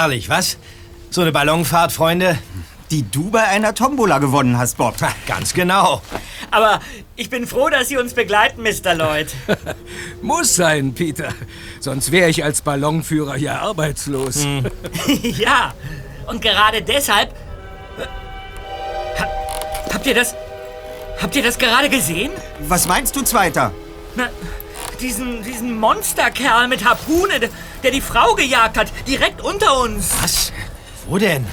Herrlich, was? So eine Ballonfahrt, Freunde? Die du bei einer Tombola gewonnen hast, Bob. Ganz genau. Aber ich bin froh, dass Sie uns begleiten, Mr. Lloyd. Muss sein, Peter. Sonst wäre ich als Ballonführer ja arbeitslos. ja, und gerade deshalb... Ha, habt ihr das... Habt ihr das gerade gesehen? Was meinst du, Zweiter? Na, diesen, diesen Monsterkerl mit Harpune, der, die Frau gejagt hat, direkt unter uns. Was? Wo denn?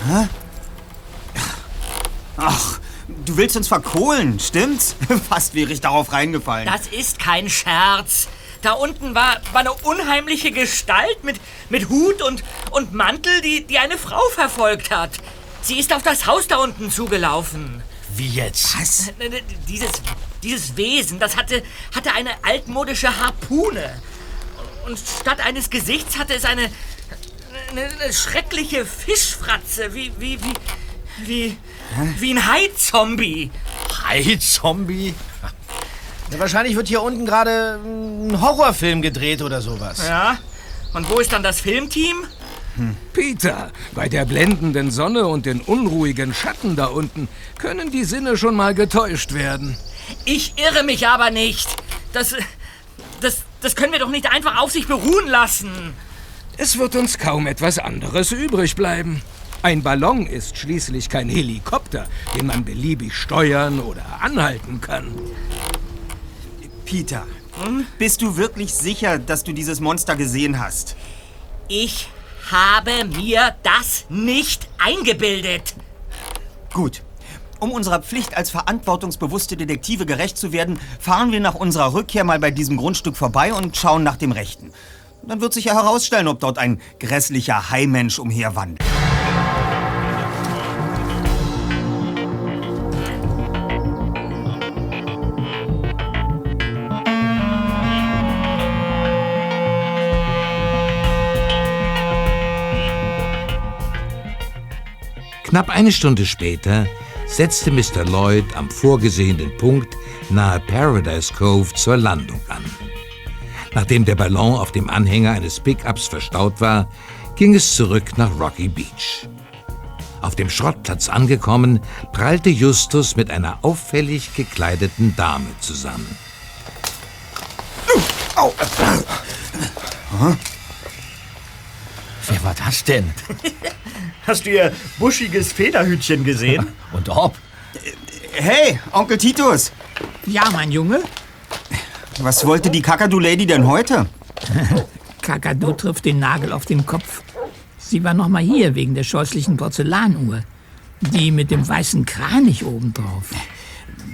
Ach, du willst uns verkohlen, stimmt's? Fast wäre ich darauf reingefallen. Das ist kein Scherz. Da unten war, war eine unheimliche Gestalt mit, mit Hut und, und Mantel, die, die eine Frau verfolgt hat. Sie ist auf das Haus da unten zugelaufen. Wie jetzt? Was? Dieses, dieses Wesen, das hatte, hatte eine altmodische Harpune. Und statt eines Gesichts hatte es eine, eine, eine schreckliche Fischfratze, wie, wie, wie, wie, wie ein Hai-Zombie. Hai-Zombie? Ja, wahrscheinlich wird hier unten gerade ein Horrorfilm gedreht oder sowas. Ja? Und wo ist dann das Filmteam? Peter, bei der blendenden Sonne und den unruhigen Schatten da unten können die Sinne schon mal getäuscht werden. Ich irre mich aber nicht. Das, das, können wir doch nicht einfach auf sich beruhen lassen. Es wird uns kaum etwas anderes übrig bleiben. Ein Ballon ist schließlich kein Helikopter, den man beliebig steuern oder anhalten kann. Peter, bist du wirklich sicher, dass du dieses Monster gesehen hast? Ich habe mir das nicht eingebildet. Gut. Um unserer Pflicht als verantwortungsbewusste Detektive gerecht zu werden, fahren wir nach unserer Rückkehr mal bei diesem Grundstück vorbei und schauen nach dem Rechten. Dann wird sich ja herausstellen, ob dort ein grässlicher Haimensch umherwandert. Knapp eine Stunde später setzte Mr. Lloyd am vorgesehenen Punkt nahe Paradise Cove zur Landung an. Nachdem der Ballon auf dem Anhänger eines Pickups verstaut war, ging es zurück nach Rocky Beach. Auf dem Schrottplatz angekommen, prallte Justus mit einer auffällig gekleideten Dame zusammen. Wer war das denn? Hast du ihr buschiges Federhütchen gesehen? Und ob? Hey, Onkel Titus! Ja, mein Junge. Was wollte die Kakadu-Lady denn heute? Kakadu trifft den Nagel auf den Kopf. Sie war noch mal hier wegen der scheußlichen Porzellanuhr. Die mit dem weißen Kranich obendrauf.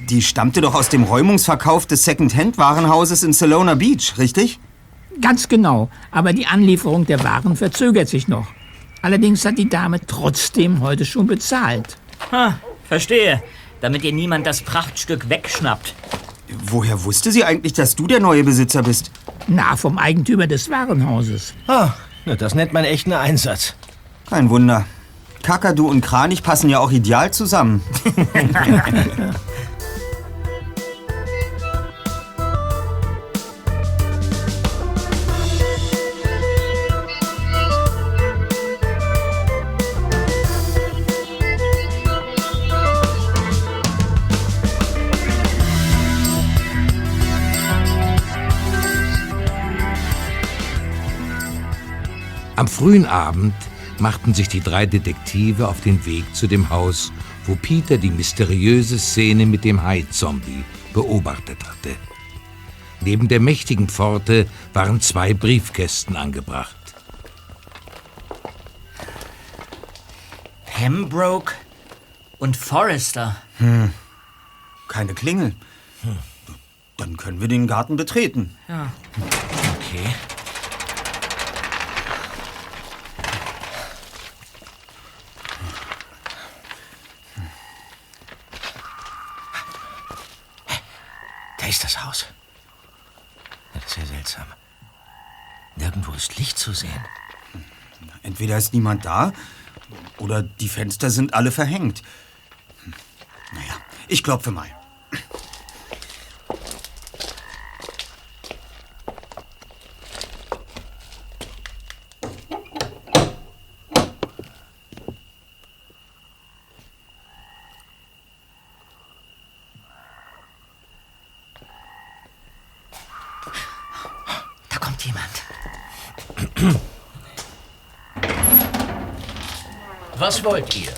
Die stammte doch aus dem Räumungsverkauf des Second-Hand-Warenhauses in Salona Beach, richtig? Ganz genau. Aber die Anlieferung der Waren verzögert sich noch. Allerdings hat die Dame trotzdem heute schon bezahlt. Ha, verstehe. Damit ihr niemand das Prachtstück wegschnappt. Woher wusste sie eigentlich, dass du der neue Besitzer bist? Na, vom Eigentümer des Warenhauses. Ah, na, das nennt man echt einen Einsatz. Kein Wunder. Kakadu und Kranich passen ja auch ideal zusammen. Am frühen Abend machten sich die drei Detektive auf den Weg zu dem Haus, wo Peter die mysteriöse Szene mit dem Hai-Zombie beobachtet hatte. Neben der mächtigen Pforte waren zwei Briefkästen angebracht. Pembroke und Forrester. Keine Klingel. Dann können wir den Garten betreten. Okay. Ist das Haus. Das ist ja seltsam. Nirgendwo ist Licht zu sehen. Entweder ist niemand da oder die Fenster sind alle verhängt. Hm. Naja, ich klopfe mal. kommt jemand. Was wollt ihr?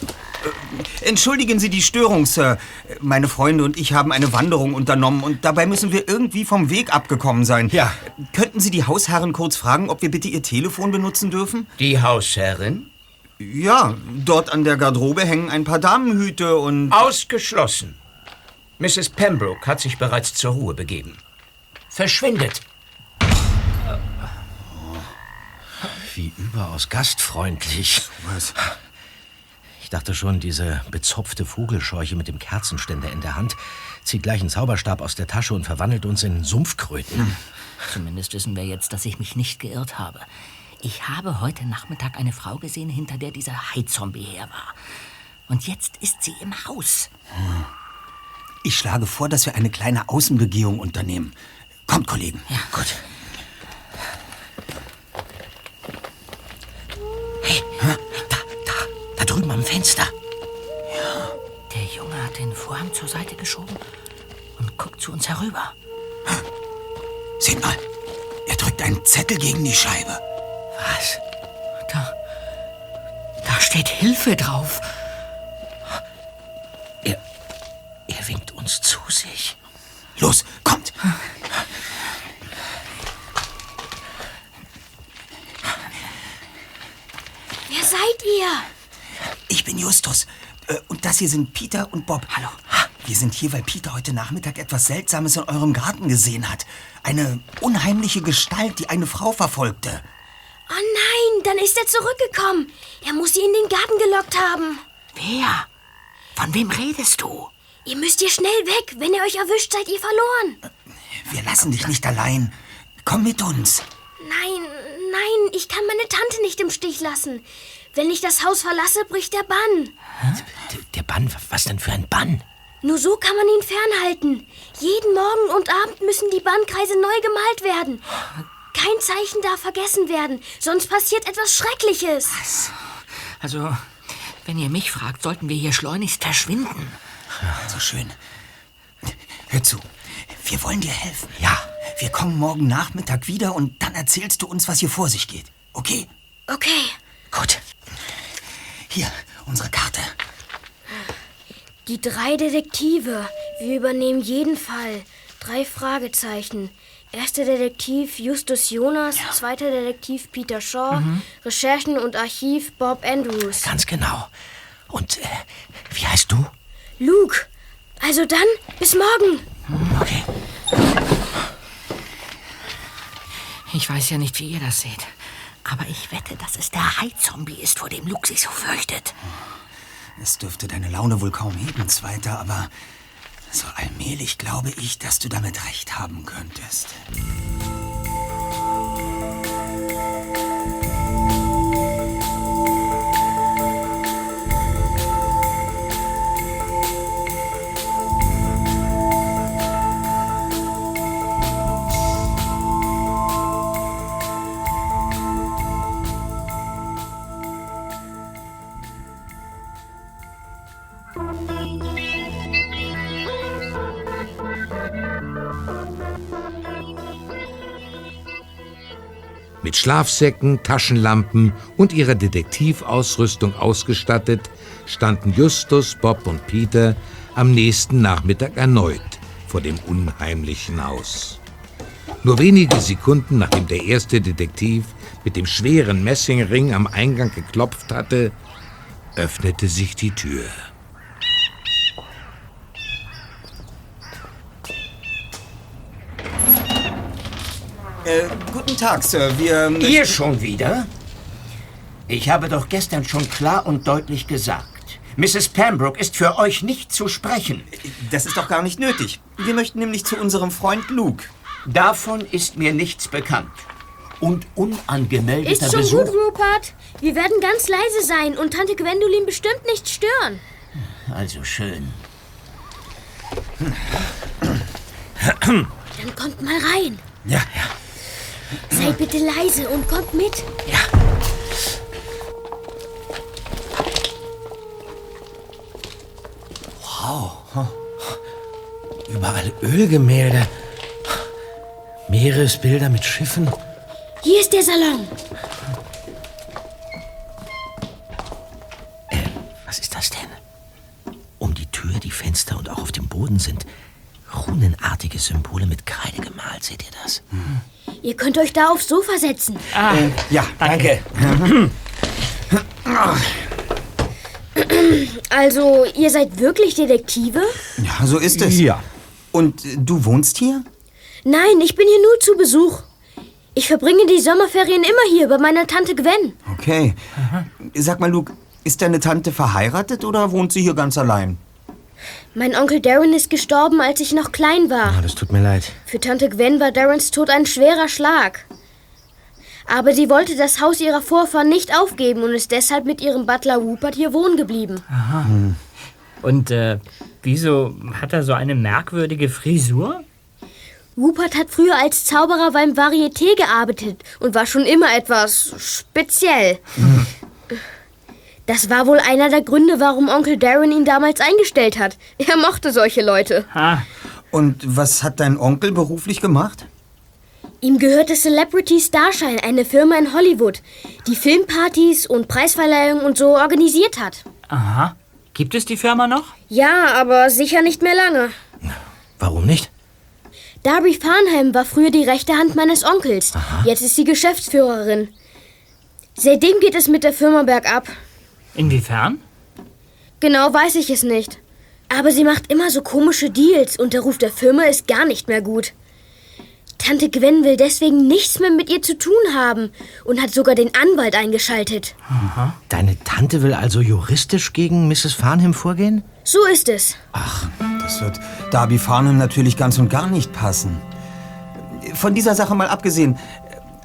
Entschuldigen Sie die Störung, Sir. Meine Freunde und ich haben eine Wanderung unternommen und dabei müssen wir irgendwie vom Weg abgekommen sein. Ja. Könnten Sie die Hausherren kurz fragen, ob wir bitte Ihr Telefon benutzen dürfen? Die Hausherrin? Ja, dort an der Garderobe hängen ein paar Damenhüte und... Ausgeschlossen. Mrs. Pembroke hat sich bereits zur Ruhe begeben. Verschwindet. Wie überaus gastfreundlich. Was? Ich dachte schon, diese bezopfte Vogelscheuche mit dem Kerzenständer in der Hand zieht gleich einen Zauberstab aus der Tasche und verwandelt uns in Sumpfkröten. Zumindest wissen wir jetzt, dass ich mich nicht geirrt habe. Ich habe heute Nachmittag eine Frau gesehen, hinter der dieser Hai-Zombie her war. Und jetzt ist sie im Haus. Ich schlage vor, dass wir eine kleine Außenbegehung unternehmen. Kommt, Kollegen. Ja, gut. Hey, da, da, da drüben am Fenster. Ja. Der Junge hat den Vorhang zur Seite geschoben und guckt zu uns herüber. Seht mal, er drückt einen Zettel gegen die Scheibe. Was? Da. Da steht Hilfe drauf. Er, er winkt uns zu sich. Los, kommt. Wer seid ihr? Ich bin Justus. Äh, Und das hier sind Peter und Bob. Hallo. Wir sind hier, weil Peter heute Nachmittag etwas Seltsames in eurem Garten gesehen hat. Eine unheimliche Gestalt, die eine Frau verfolgte. Oh nein, dann ist er zurückgekommen. Er muss sie in den Garten gelockt haben. Wer? Von wem redest du? Ihr müsst hier schnell weg. Wenn ihr euch erwischt, seid ihr verloren. Wir lassen dich nicht allein. Komm mit uns. Nein, nein, ich kann meine Tante nicht im Stich lassen. Wenn ich das Haus verlasse, bricht der Bann. Der, der Bann, was denn für ein Bann? Nur so kann man ihn fernhalten. Jeden Morgen und Abend müssen die Bannkreise neu gemalt werden. Kein Zeichen darf vergessen werden, sonst passiert etwas Schreckliches. Also, wenn ihr mich fragt, sollten wir hier schleunigst verschwinden. So schön. Hör zu. Wir wollen dir helfen. Ja. Wir kommen morgen Nachmittag wieder und dann erzählst du uns, was hier vor sich geht. Okay? Okay, Gut. Hier, unsere Karte. die drei Detektive. Wir übernehmen jeden Fall. Drei Fragezeichen. Erster Detektiv Justus Jonas, zweiter Detektiv Peter Shaw, Recherchen und Archiv Bob Andrews. Ganz genau. Und äh, wie heißt du? Luke, also dann, bis morgen. Okay. Ich weiß ja nicht, wie ihr das seht. Aber ich wette, dass es der Hai-Zombie ist, vor dem Luke sich so fürchtet. Es dürfte deine Laune wohl kaum heben, Zweiter, aber so allmählich glaube ich, dass du damit recht haben könntest. Mit Schlafsäcken, Taschenlampen und ihrer Detektivausrüstung ausgestattet, standen Justus, Bob und Peter am nächsten Nachmittag erneut vor dem unheimlichen Haus. Nur wenige Sekunden nachdem der erste Detektiv mit dem schweren Messingring am Eingang geklopft hatte, öffnete sich die Tür. Äh, guten Tag, Sir. Wir. Ihr schon wieder? Ich habe doch gestern schon klar und deutlich gesagt, Mrs. Pembroke ist für euch nicht zu sprechen. Das ist doch gar nicht nötig. Wir möchten nämlich zu unserem Freund Luke. Davon ist mir nichts bekannt. Und unangemeldeter Ist schon Besuch. gut, Rupert. Wir werden ganz leise sein und Tante Gwendolyn bestimmt nicht stören. Also schön. Dann kommt mal rein. Ja, ja. Seid bitte leise und kommt mit. Überall Ölgemälde. Meeresbilder mit Schiffen. Hier ist der Salon. Ihr könnt euch da aufs Sofa setzen. Ja, Danke. Also, ihr seid wirklich Detektive? ja, so ist es. Ja. Und äh, du wohnst hier? Nein, ich bin hier nur zu Besuch. Ich verbringe die Sommerferien immer hier bei meiner Tante Gwen. Okay. Sag mal, Luke, ist deine Tante verheiratet oder wohnt sie hier ganz allein? Mein Onkel Darren ist gestorben, als ich noch klein war. Ah, das tut mir leid. Für Tante Gwen war Darrens Tod ein schwerer Schlag. Aber sie wollte das Haus ihrer Vorfahren nicht aufgeben und ist deshalb mit ihrem Butler Rupert hier wohnen geblieben. Und äh, wieso hat er so eine merkwürdige Frisur? Rupert hat früher als Zauberer beim Varieté gearbeitet und war schon immer etwas speziell. Das war wohl einer der Gründe, warum Onkel Darren ihn damals eingestellt hat. Er mochte solche Leute. Ah, Und was hat dein Onkel beruflich gemacht? Ihm gehörte Celebrity Starshine, eine Firma in Hollywood, die Filmpartys und Preisverleihungen und so organisiert hat. aha. Gibt es die Firma noch? Ja, aber sicher nicht mehr lange. Warum nicht? Darby Farnham war früher die rechte Hand meines Onkels. Jetzt ist sie Geschäftsführerin. Seitdem geht es mit der Firma bergab. Inwiefern? Genau weiß ich es nicht. Aber sie macht immer so komische Deals und der Ruf der Firma ist gar nicht mehr gut. Tante Gwen will deswegen nichts mehr mit ihr zu tun haben und hat sogar den Anwalt eingeschaltet. Deine Tante will also juristisch gegen Mrs. Farnham vorgehen? So ist es. Das wird Darby Farnham natürlich ganz und gar nicht passen. Von dieser Sache mal abgesehen,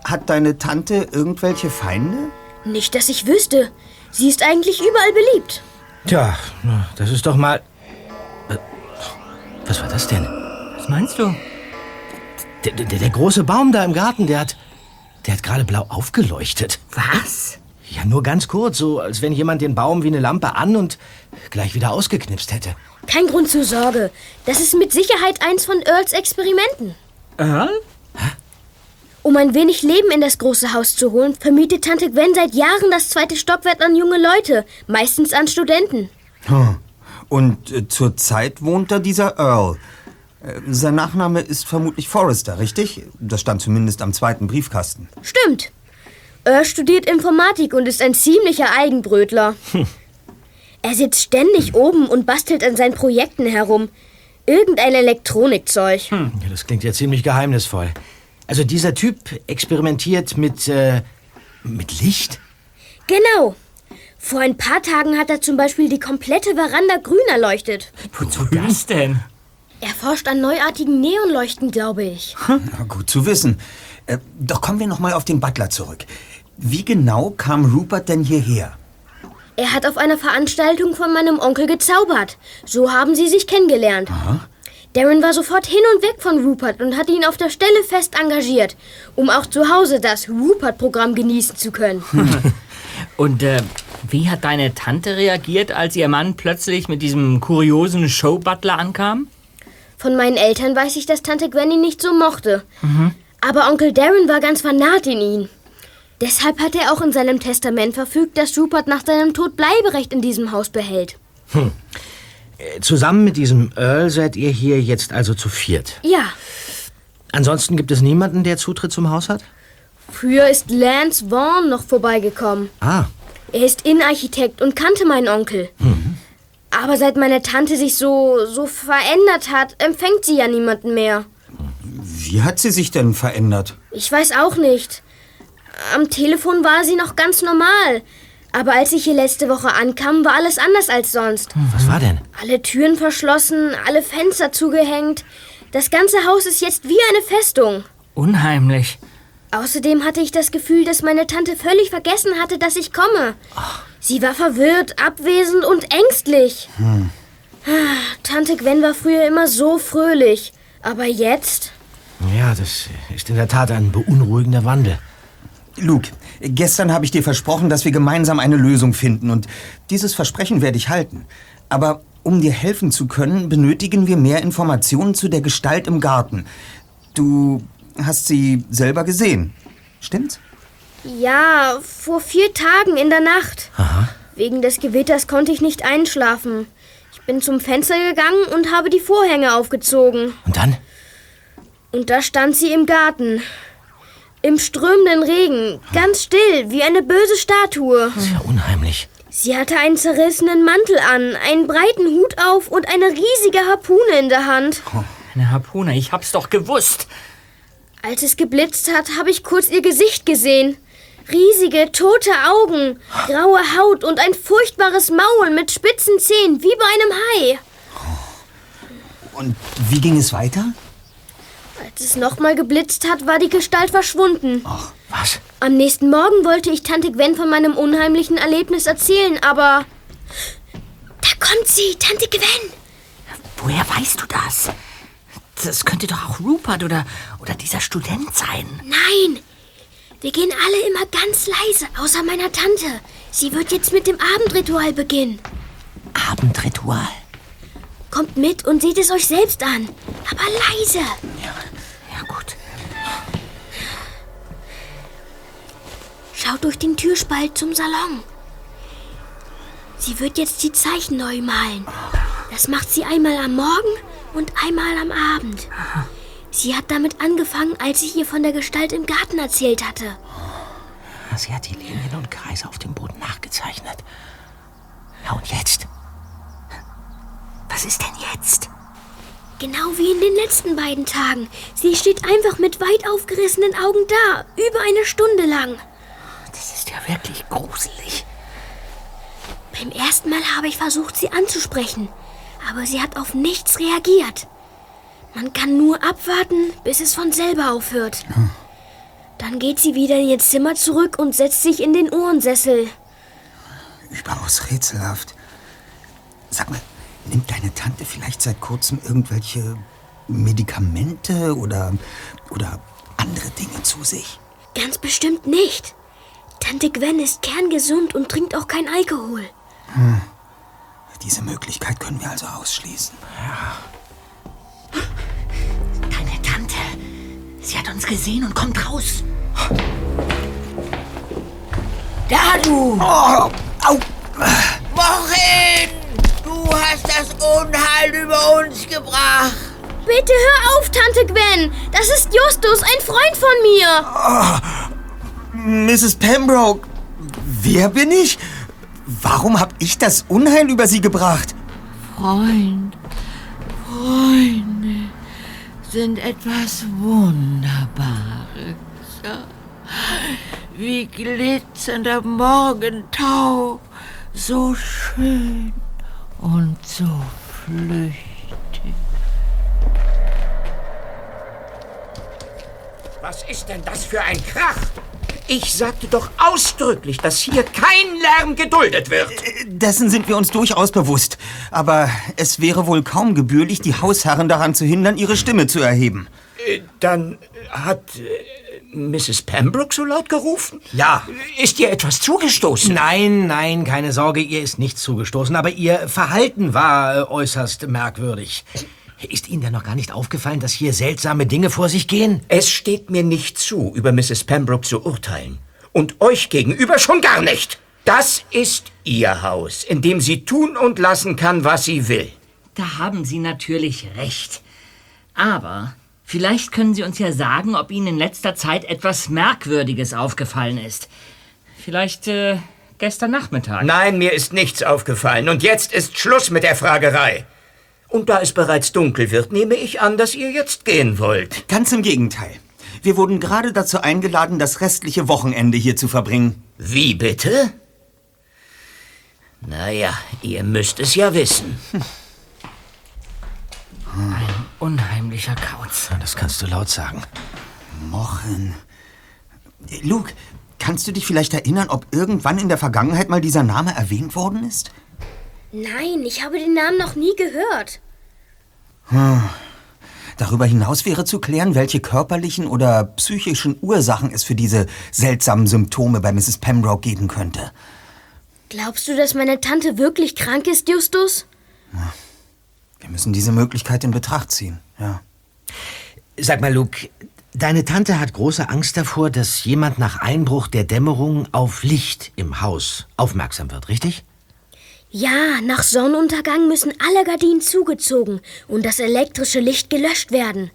hat deine Tante irgendwelche Feinde? Nicht, dass ich wüsste. Sie ist eigentlich überall beliebt. Tja, das ist doch mal. Äh, Was war das denn? Was meinst du? Der, der, der große Baum da im Garten, der hat. Der hat gerade blau aufgeleuchtet. Was? Ja, nur ganz kurz, so als wenn jemand den Baum wie eine Lampe an und gleich wieder ausgeknipst hätte. Kein Grund zur Sorge. Das ist mit Sicherheit eins von Earls Experimenten. Earl? Um ein wenig Leben in das große Haus zu holen, vermietet Tante Gwen seit Jahren das zweite Stockwerk an junge Leute, meistens an Studenten. Hm. Und äh, zurzeit wohnt da dieser Earl. Äh, sein Nachname ist vermutlich Forrester, richtig? Das stand zumindest am zweiten Briefkasten. Stimmt. Earl studiert Informatik und ist ein ziemlicher Eigenbrötler. Er sitzt ständig oben und bastelt an seinen Projekten herum. Irgendein Elektronikzeug. Ja, das klingt ja ziemlich geheimnisvoll. Also dieser Typ experimentiert mit, äh, mit Licht? Genau. Vor ein paar Tagen hat er zum Beispiel die komplette Veranda grün erleuchtet. Wozu das denn? Er forscht an neuartigen Neonleuchten, glaube ich. Na, gut zu wissen. Äh, doch kommen wir noch mal auf den Butler zurück. Wie genau kam Rupert denn hierher? Er hat auf einer Veranstaltung von meinem Onkel gezaubert. So haben sie sich kennengelernt. Darren war sofort hin und weg von Rupert und hat ihn auf der Stelle fest engagiert, um auch zu Hause das Rupert-Programm genießen zu können. Und äh, wie hat deine Tante reagiert, als ihr Mann plötzlich mit diesem kuriosen Showbutler ankam? Von meinen Eltern weiß ich, dass Tante Gwen ihn nicht so mochte. Aber Onkel Darren war ganz vernarrt in ihn. Deshalb hat er auch in seinem Testament verfügt, dass Rupert nach seinem Tod Bleiberecht in diesem Haus behält. Äh, Zusammen mit diesem Earl seid ihr hier jetzt also zu viert. Ja, Ansonsten gibt es niemanden, der Zutritt zum Haus hat? früher ist Lance Vaughn noch vorbeigekommen. Ah, Er ist Innenarchitekt und kannte meinen Onkel. Aber seit meine Tante sich so, so verändert hat, empfängt sie ja niemanden mehr. Wie hat sie sich denn verändert? Ich weiß auch nicht. Am Telefon war sie noch ganz normal. Aber als ich hier letzte Woche ankam, war alles anders als sonst. was war denn? Alle Türen verschlossen, alle Fenster zugehängt. Das ganze Haus ist jetzt wie eine Festung. Unheimlich. Außerdem hatte ich das Gefühl, dass meine Tante völlig vergessen hatte, dass ich komme. Sie war verwirrt, abwesend und ängstlich. Ah, Tante Gwen war früher immer so fröhlich. Aber jetzt? Ja, das ist in der Tat ein beunruhigender Wandel. Luke, gestern habe ich dir versprochen, dass wir gemeinsam eine Lösung finden und dieses Versprechen werde ich halten. Aber um dir helfen zu können, benötigen wir mehr Informationen zu der Gestalt im Garten. Du hast sie selber gesehen. Stimmt's? Ja, vor vier Tagen in der Nacht. Wegen des Gewitters konnte ich nicht einschlafen. Ich bin zum Fenster gegangen und habe die Vorhänge aufgezogen. Und dann? Und da stand sie im Garten. Im strömenden Regen, ganz still, wie eine böse Statue. Das ist ja unheimlich. Sie hatte einen zerrissenen Mantel an, einen breiten Hut auf und eine riesige Harpune in der Hand. Eine Harpune, ich hab's doch gewusst. Als es geblitzt hat, habe ich kurz ihr Gesicht gesehen. Riesige, tote Augen, graue Haut und ein furchtbares Maul mit spitzen Zähnen, wie bei einem Hai. Und wie ging es weiter? Als es nochmal geblitzt hat, war die Gestalt verschwunden. Was? Am nächsten Morgen wollte ich Tante Gwen von meinem unheimlichen Erlebnis erzählen, aber... Da kommt sie, Tante Gwen. Woher weißt du das? Das könnte doch auch Rupert oder, oder dieser Student sein. Nein, wir gehen alle immer ganz leise, außer meiner Tante. Sie wird jetzt mit dem Abendritual beginnen. Abendritual. Kommt mit und seht es euch selbst an. Aber leise. Ja, gut. Schaut durch den Türspalt zum Salon. Sie wird jetzt die Zeichen neu malen. Das macht sie einmal am Morgen und einmal am Abend. Sie hat damit angefangen, als ich ihr von der Gestalt im Garten erzählt hatte. Sie hat die Linien und Kreise auf dem Boden nachgezeichnet. Ja, und jetzt? Was ist denn jetzt? Genau wie in den letzten beiden Tagen. Sie steht einfach mit weit aufgerissenen Augen da, über eine Stunde lang. Das ist ja wirklich gruselig. Beim ersten Mal habe ich versucht, sie anzusprechen, aber sie hat auf nichts reagiert. Man kann nur abwarten, bis es von selber aufhört. Dann geht sie wieder in ihr Zimmer zurück und setzt sich in den Ohrensessel. Überaus rätselhaft. Sag mal, nimmt deine Tante vielleicht seit kurzem irgendwelche Medikamente oder, oder andere Dinge zu sich? Ganz bestimmt nicht. Tante Gwen ist kerngesund und trinkt auch kein Alkohol. Diese Möglichkeit können wir also ausschließen. Deine Tante. Sie hat uns gesehen und kommt raus. Da, du! Oh, au! Wohin? Du hast das Unheil über uns gebracht. Bitte hör auf, Tante Gwen. Das ist Justus, ein Freund von mir. Mrs. Pembroke, wer bin ich? Warum hab ich das Unheil über Sie gebracht? Freund, Freunde sind etwas Wunderbares. Wie glitzernder Morgentau, so schön und so flüchtig. Was ist denn das für ein Krach? Ich sagte doch ausdrücklich, dass hier kein Lärm geduldet wird. Dessen sind wir uns durchaus bewusst. Aber es wäre wohl kaum gebührlich, die Hausherren daran zu hindern, ihre Stimme zu erheben. Äh, Dann hat äh, Mrs. Pembroke so laut gerufen? Ja. Ist ihr etwas zugestoßen? Nein, nein, keine Sorge, ihr ist nichts zugestoßen, aber ihr Verhalten war äh, äußerst merkwürdig. Ist Ihnen denn noch gar nicht aufgefallen, dass hier seltsame Dinge vor sich gehen? Es steht mir nicht zu, über Mrs. Pembroke zu urteilen. Und euch gegenüber schon gar nicht. Das ist ihr Haus, in dem sie tun und lassen kann, was sie will. Da haben Sie natürlich recht. Aber vielleicht können Sie uns ja sagen, ob Ihnen in letzter Zeit etwas Merkwürdiges aufgefallen ist. Vielleicht äh, gestern Nachmittag. Nein, mir ist nichts aufgefallen. Und jetzt ist Schluss mit der Fragerei. Und da es bereits dunkel wird, nehme ich an, dass ihr jetzt gehen wollt. Ganz im Gegenteil. Wir wurden gerade dazu eingeladen, das restliche Wochenende hier zu verbringen. Wie bitte? Naja, ihr müsst es ja wissen. Unheimlicher Kauz. Das kannst du laut sagen. Mochen. Luke, kannst du dich vielleicht erinnern, ob irgendwann in der Vergangenheit mal dieser Name erwähnt worden ist? Nein, ich habe den Namen noch nie gehört. Darüber hinaus wäre zu klären, welche körperlichen oder psychischen Ursachen es für diese seltsamen Symptome bei Mrs. Pembroke geben könnte. Glaubst du, dass meine Tante wirklich krank ist, Justus? Wir müssen diese Möglichkeit in Betracht ziehen, ja. Sag mal, Luke, Deine Tante hat große Angst davor, dass jemand nach Einbruch der Dämmerung auf Licht im Haus aufmerksam wird, richtig? Ja, nach Sonnenuntergang müssen alle Gardinen zugezogen und das elektrische Licht gelöscht werden.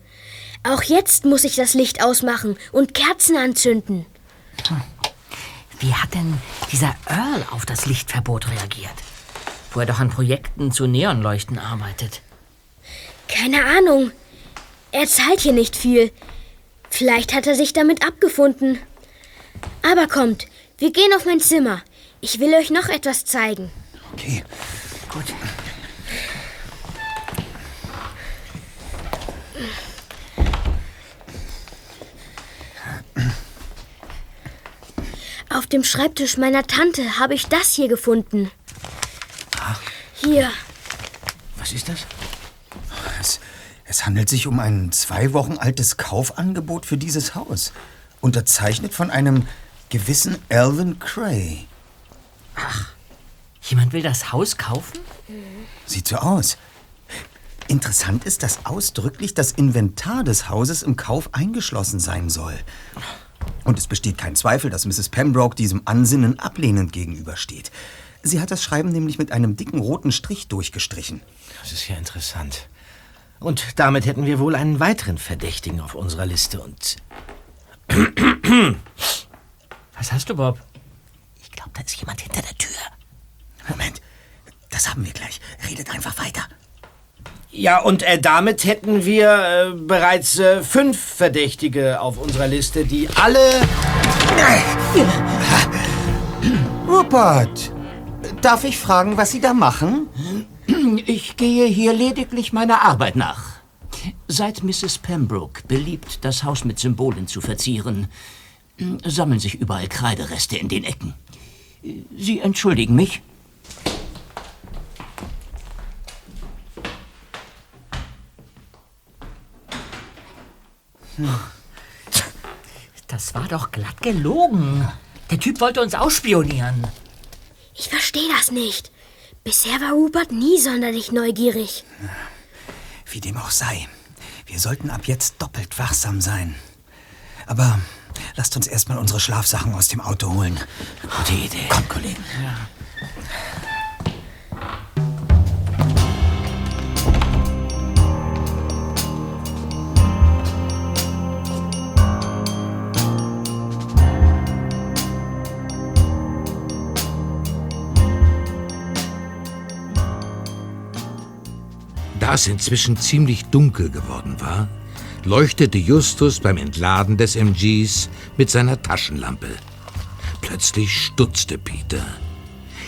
Auch jetzt muss ich das Licht ausmachen und Kerzen anzünden. Wie hat denn dieser Earl auf das Lichtverbot reagiert? Wo er doch an Projekten zu Neonleuchten arbeitet. Keine Ahnung. Er zahlt hier nicht viel. Vielleicht hat er sich damit abgefunden. Aber kommt, wir gehen auf mein Zimmer. Ich will euch noch etwas zeigen. Okay, gut. Auf dem Schreibtisch meiner Tante habe ich das hier gefunden. Hier. Was ist das? Es, es handelt sich um ein zwei Wochen altes Kaufangebot für dieses Haus. Unterzeichnet von einem gewissen Alvin Cray. Jemand will das Haus kaufen? Sieht so aus. Interessant ist, dass ausdrücklich das Inventar des Hauses im Kauf eingeschlossen sein soll. Und es besteht kein Zweifel, dass Mrs. Pembroke diesem Ansinnen ablehnend gegenübersteht. Sie hat das Schreiben nämlich mit einem dicken roten Strich durchgestrichen. Das ist ja interessant. Und damit hätten wir wohl einen weiteren Verdächtigen auf unserer Liste und. Was hast du, Bob? Ich glaube, da ist jemand hinter der Tür. Moment, das haben wir gleich. Redet einfach weiter. Ja, und äh, damit hätten wir äh, bereits äh, fünf Verdächtige auf unserer Liste, die alle. Rupert, darf ich fragen, was Sie da machen? Ich gehe hier lediglich meiner Arbeit nach. Seit Mrs. Pembroke beliebt, das Haus mit Symbolen zu verzieren, sammeln sich überall Kreidereste in den Ecken. Sie entschuldigen mich? Das war doch glatt gelogen. Der Typ wollte uns ausspionieren. Ich verstehe das nicht. Bisher war Rupert nie sonderlich neugierig. Wie dem auch sei. Wir sollten ab jetzt doppelt wachsam sein. Aber lasst uns erstmal unsere Schlafsachen aus dem Auto holen. Gute Idee. Kommt, Kollegen. Da es inzwischen ziemlich dunkel geworden war, leuchtete Justus beim Entladen des MGs mit seiner Taschenlampe. Plötzlich stutzte Peter.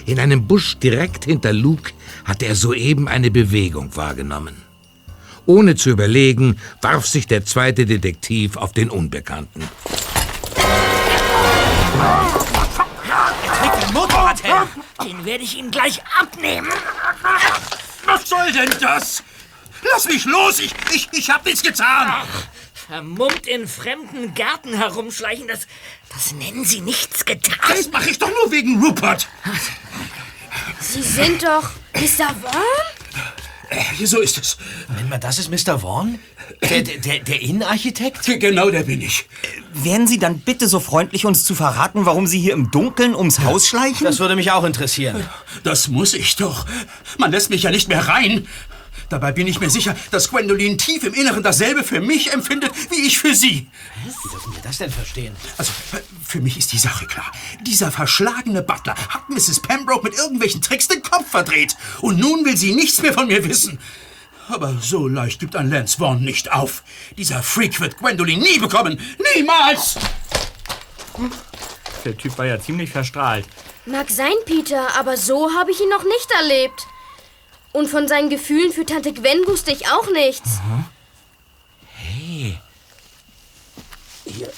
In einem Busch direkt hinter Luke hatte er soeben eine Bewegung wahrgenommen. Ohne zu überlegen, warf sich der zweite Detektiv auf den Unbekannten. Mit dem Motorradhelm. Den werde ich Ihnen gleich abnehmen. Was soll denn das? Lass mich los! Ich, ich, ich hab nichts getan! Vermummt in fremden Gärten herumschleichen, das, das nennen Sie nichts getan. Das mache ich doch nur wegen Rupert! Sie sind doch Mr. Vaughn? Äh, so ist es. Moment mal, das ist Mr. Vaughn? Der, der, der, Innenarchitekt? Genau der bin ich. Wären Sie dann bitte so freundlich, uns zu verraten, warum Sie hier im Dunkeln ums Haus schleichen? Das würde mich auch interessieren. Das muss ich doch. Man lässt mich ja nicht mehr rein. Dabei bin ich mir sicher, dass Gwendoline tief im Inneren dasselbe für mich empfindet, wie ich für sie. Wie dürfen wir das denn verstehen? Also, für mich ist die Sache klar. Dieser verschlagene Butler hat Mrs. Pembroke mit irgendwelchen Tricks den Kopf verdreht. Und nun will sie nichts mehr von mir wissen. Aber so leicht gibt ein Lance Vaughn nicht auf. Dieser Freak wird Gwendoline nie bekommen. Niemals! Der Typ war ja ziemlich verstrahlt. Mag sein, Peter, aber so habe ich ihn noch nicht erlebt. Und von seinen Gefühlen für Tante Gwen wusste ich auch nichts. Hey. Hier,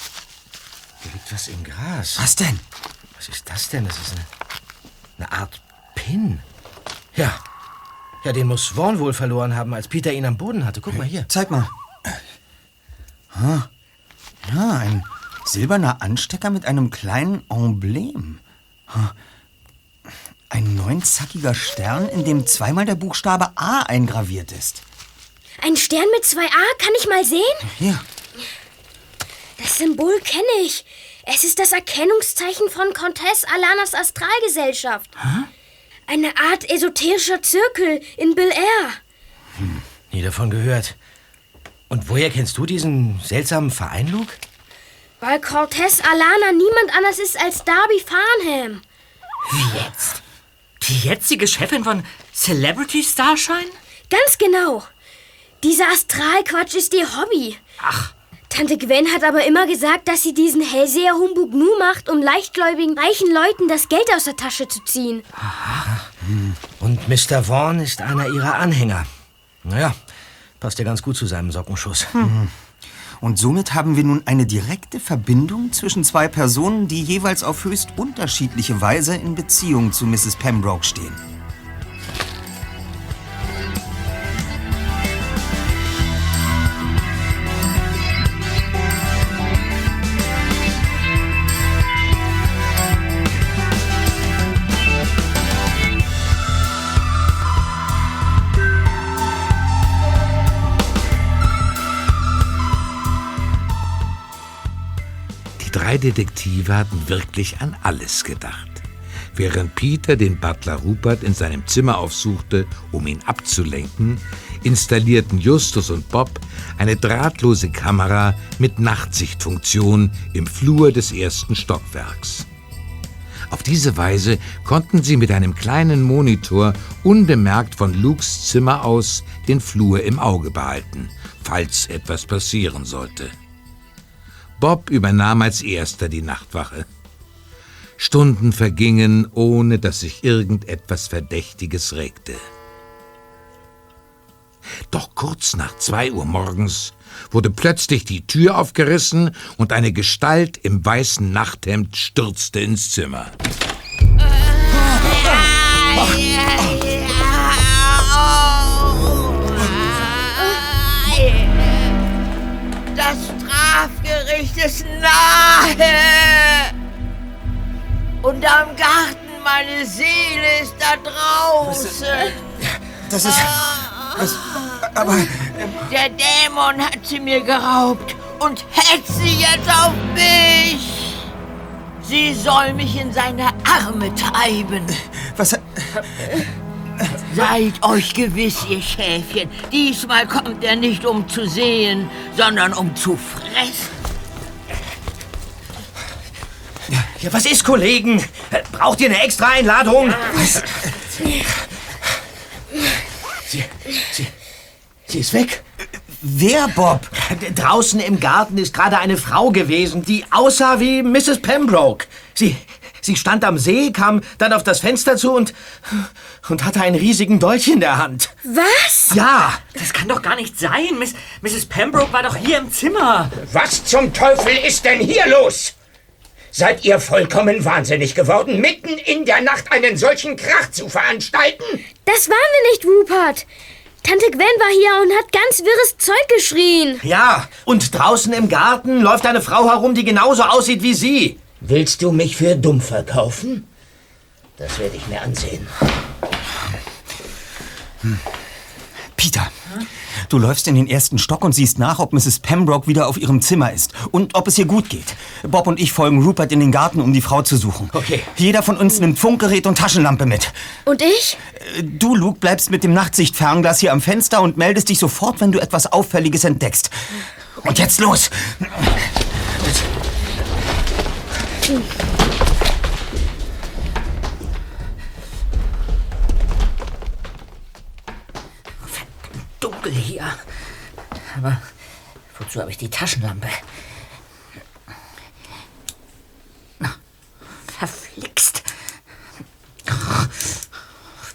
hier liegt was im Gras. Was denn? Was ist das denn? Das ist eine, eine Art Pin. Ja. Ja, den muss Vaughn wohl verloren haben, als Peter ihn am Boden hatte. Guck mal hier. Zeig mal. Ja, ein silberner Anstecker mit einem kleinen Emblem. Ein neunzackiger Stern, in dem zweimal der Buchstabe A eingraviert ist. Ein Stern mit zwei A, kann ich mal sehen? Hier. Symbol kenne ich. Es ist das Erkennungszeichen von Comtesse Alanas Astralgesellschaft. Eine Art esoterischer Zirkel in Bel Air. Nie davon gehört. Und woher kennst du diesen seltsamen Verein, Luke? Weil Cortez Alana niemand anders ist als Darby Farnham. Wie jetzt? Die jetzige Chefin von Celebrity Starshine? Ganz genau. Dieser Astralquatsch ist ihr Hobby. Ach. Tante Gwen hat aber immer gesagt, dass sie diesen Hellseher-Humbug nur macht, um leichtgläubigen reichen Leuten das Geld aus der Tasche zu ziehen. Und Mr. Vaughn ist einer ihrer Anhänger. Naja, passt ja ganz gut zu seinem Sockenschuss. Und somit haben wir nun eine direkte Verbindung zwischen zwei Personen, die jeweils auf höchst unterschiedliche Weise in Beziehung zu Mrs. Pembroke stehen. Drei Detektive hatten wirklich an alles gedacht. Während Peter den Butler Rupert in seinem Zimmer aufsuchte, um ihn abzulenken, installierten Justus und Bob eine drahtlose Kamera mit Nachtsichtfunktion im Flur des ersten Stockwerks. Auf diese Weise konnten sie mit einem kleinen Monitor unbemerkt von Lukes Zimmer aus den Flur im Auge behalten, falls etwas passieren sollte. Bob übernahm als erster die Nachtwache. Stunden vergingen, ohne dass sich irgendetwas Verdächtiges regte. Doch kurz nach zwei Uhr morgens wurde plötzlich die Tür aufgerissen und eine Gestalt im weißen Nachthemd stürzte ins Zimmer. Das Ist nahe. Und am Garten, meine Seele ist da draußen. Das ist. Das, aber. Der Dämon hat sie mir geraubt und hetzt sie jetzt auf mich. Sie soll mich in seine Arme treiben. Was. Seid euch gewiss, ihr Schäfchen. Diesmal kommt er nicht um zu sehen, sondern um zu fressen. Was ist, Kollegen? Braucht ihr eine extra Einladung? Was? Sie, sie, sie ist weg. Wer, Bob? Draußen im Garten ist gerade eine Frau gewesen, die aussah wie Mrs. Pembroke. Sie, sie stand am See, kam dann auf das Fenster zu und, und hatte einen riesigen Dolch in der Hand. Was? Ja, Das kann doch gar nicht sein. Miss, Mrs. Pembroke war doch hier im Zimmer. Was zum Teufel ist denn hier los? Seid ihr vollkommen wahnsinnig geworden, mitten in der Nacht einen solchen Krach zu veranstalten? Das waren wir nicht, Rupert. Tante Gwen war hier und hat ganz wirres Zeug geschrien. ja. Und draußen im Garten läuft eine Frau herum, die genauso aussieht wie Sie. Willst du mich für dumm verkaufen? Das werde ich mir ansehen. Peter, du läufst in den ersten Stock und siehst nach, ob Mrs. Pembroke wieder auf ihrem Zimmer ist und ob es ihr gut geht. Bob und ich folgen Rupert in den Garten, um die Frau zu suchen. Okay. Jeder von uns nimmt Funkgerät und Taschenlampe mit. Und ich? Du, Luke, bleibst mit dem Nachtsichtfernglas hier am Fenster und meldest dich sofort, wenn du etwas Auffälliges entdeckst. Und jetzt los! Dunkel hier. Aber wozu habe ich die Taschenlampe? Verflixt.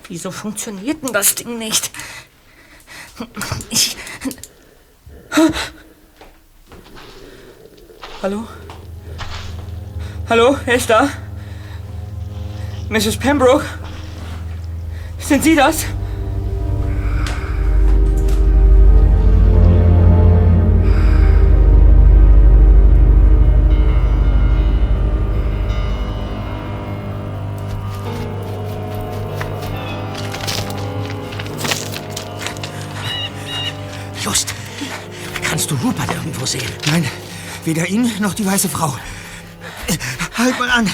Wieso funktioniert denn das Ding nicht? Ich. Hallo? Hallo, wer ist da? Mrs. Pembroke? Sind Sie das? Weder ihn noch die weiße Frau. Halt mal an.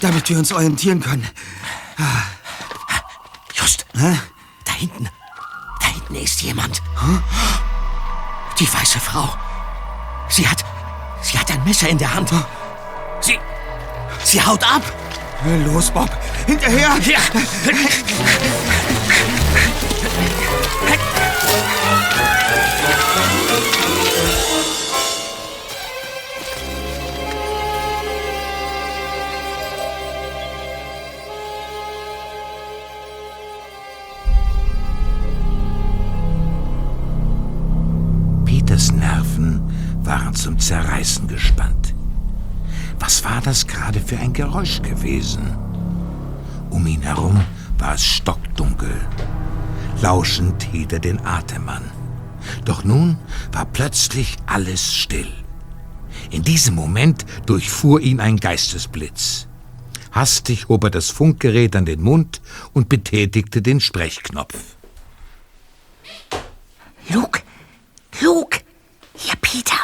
Damit wir uns orientieren können. Just, Hä? da hinten. Da hinten ist jemand. Die weiße Frau. Sie hat. Sie hat ein Messer in der Hand. Sie. Sie haut ab. Los, Bob. Hinterher. Ja. Peters Nerven waren zum Zerreißen gespannt. Was war das gerade für ein Geräusch gewesen? Um ihn herum war es stockdunkel. Lauschend hielt er den Atem an. Doch nun war plötzlich alles still. In diesem Moment durchfuhr ihn ein Geistesblitz. Hastig hob er das Funkgerät an den Mund und betätigte den Sprechknopf. Luke! Luke! Hier, Peter!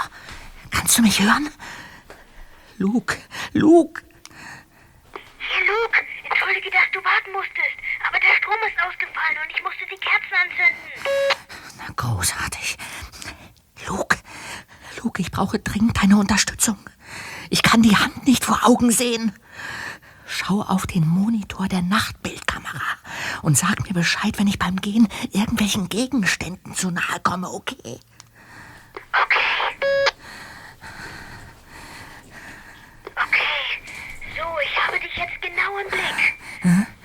Kannst du mich hören? Luke! Luke! Hier, Luke, entschuldige, dass du warten musstest. Aber der Strom ist ausgefallen und ich musste die Kerzen anzünden. Na, großartig. Luke! Luke, ich brauche dringend deine Unterstützung. Ich kann die Hand nicht vor Augen sehen. Schau auf den Monitor der Nachtbildkamera und sag mir Bescheid, wenn ich beim Gehen irgendwelchen Gegenständen zu nahe komme, okay? Okay, so, ich habe dich jetzt genau im Blick. Du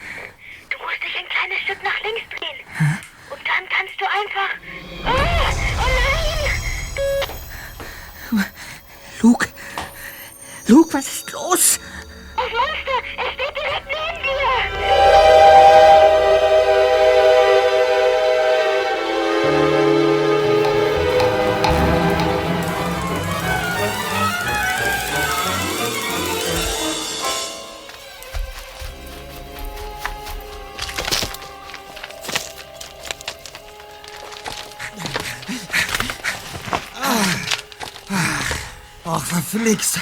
Verflixt.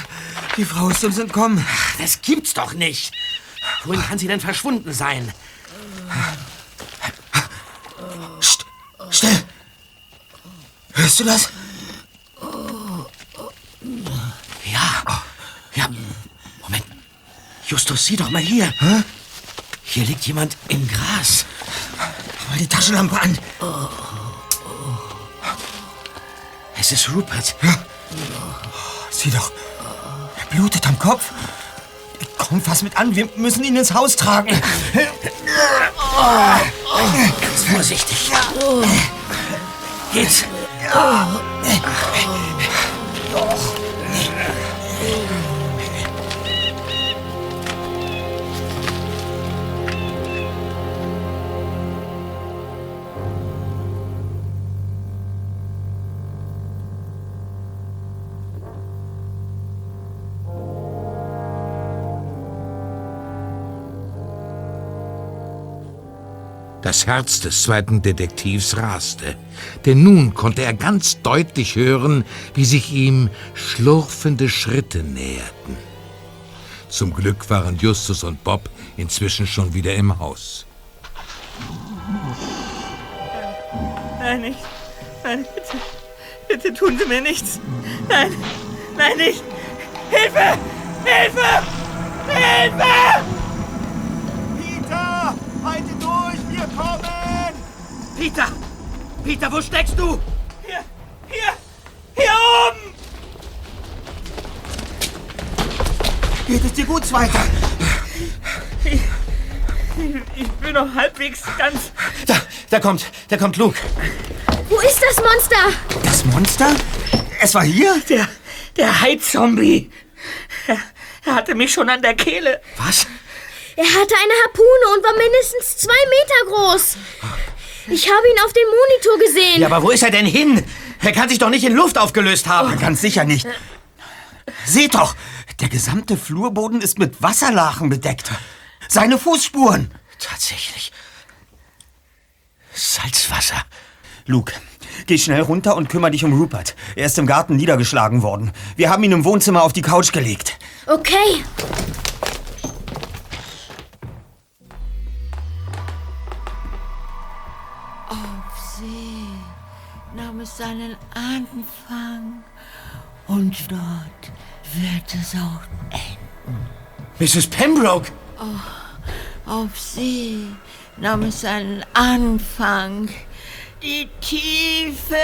Die Frau ist uns entkommen. Das gibt's doch nicht. Wohin kann sie denn verschwunden sein? Psst, still. Hörst du das? Ja, ja. Moment. Justus, sieh doch mal hier. Hier liegt jemand im Gras. Mal die Taschenlampe an. Es ist Rupert. Sieh doch. Er blutet am Kopf. Komm, fass mit an. Wir müssen ihn ins Haus tragen. Ganz vorsichtig. Geht's? Das Herz des zweiten Detektivs raste, denn nun konnte er ganz deutlich hören, wie sich ihm schlurfende Schritte näherten. Zum Glück waren Justus und Bob inzwischen schon wieder im Haus. Nein, nicht. Nein, bitte. Bitte tun Sie mir nichts. Nein, nein, nicht. Hilfe! Hilfe! Hilfe! Peter, wo steckst du? Hier, hier, hier oben! Geht es dir gut, Zweiter? Ich, ich bin noch halbwegs ganz. Da, da kommt, da kommt Luke. Wo ist das Monster? Das Monster? Es war hier? Der, der Hai-Zombie. Er, er hatte mich schon an der Kehle. Was? Er hatte eine Harpune und war mindestens zwei Meter groß. Ich habe ihn auf dem Monitor gesehen. Ja, aber wo ist er denn hin? Er kann sich doch nicht in Luft aufgelöst haben. Ganz sicher nicht. Seht doch, der gesamte Flurboden ist mit Wasserlachen bedeckt. Seine Fußspuren. Tatsächlich. Salzwasser. Luke, Geh schnell runter und kümmere dich um Rupert. Er ist im Garten niedergeschlagen worden. Wir haben ihn im Wohnzimmer auf die Couch gelegt. Okay. Seinen Anfang und dort wird es auch enden. Mrs. Pembroke! Oh, auf See nahm es seinen Anfang. Die Tiefe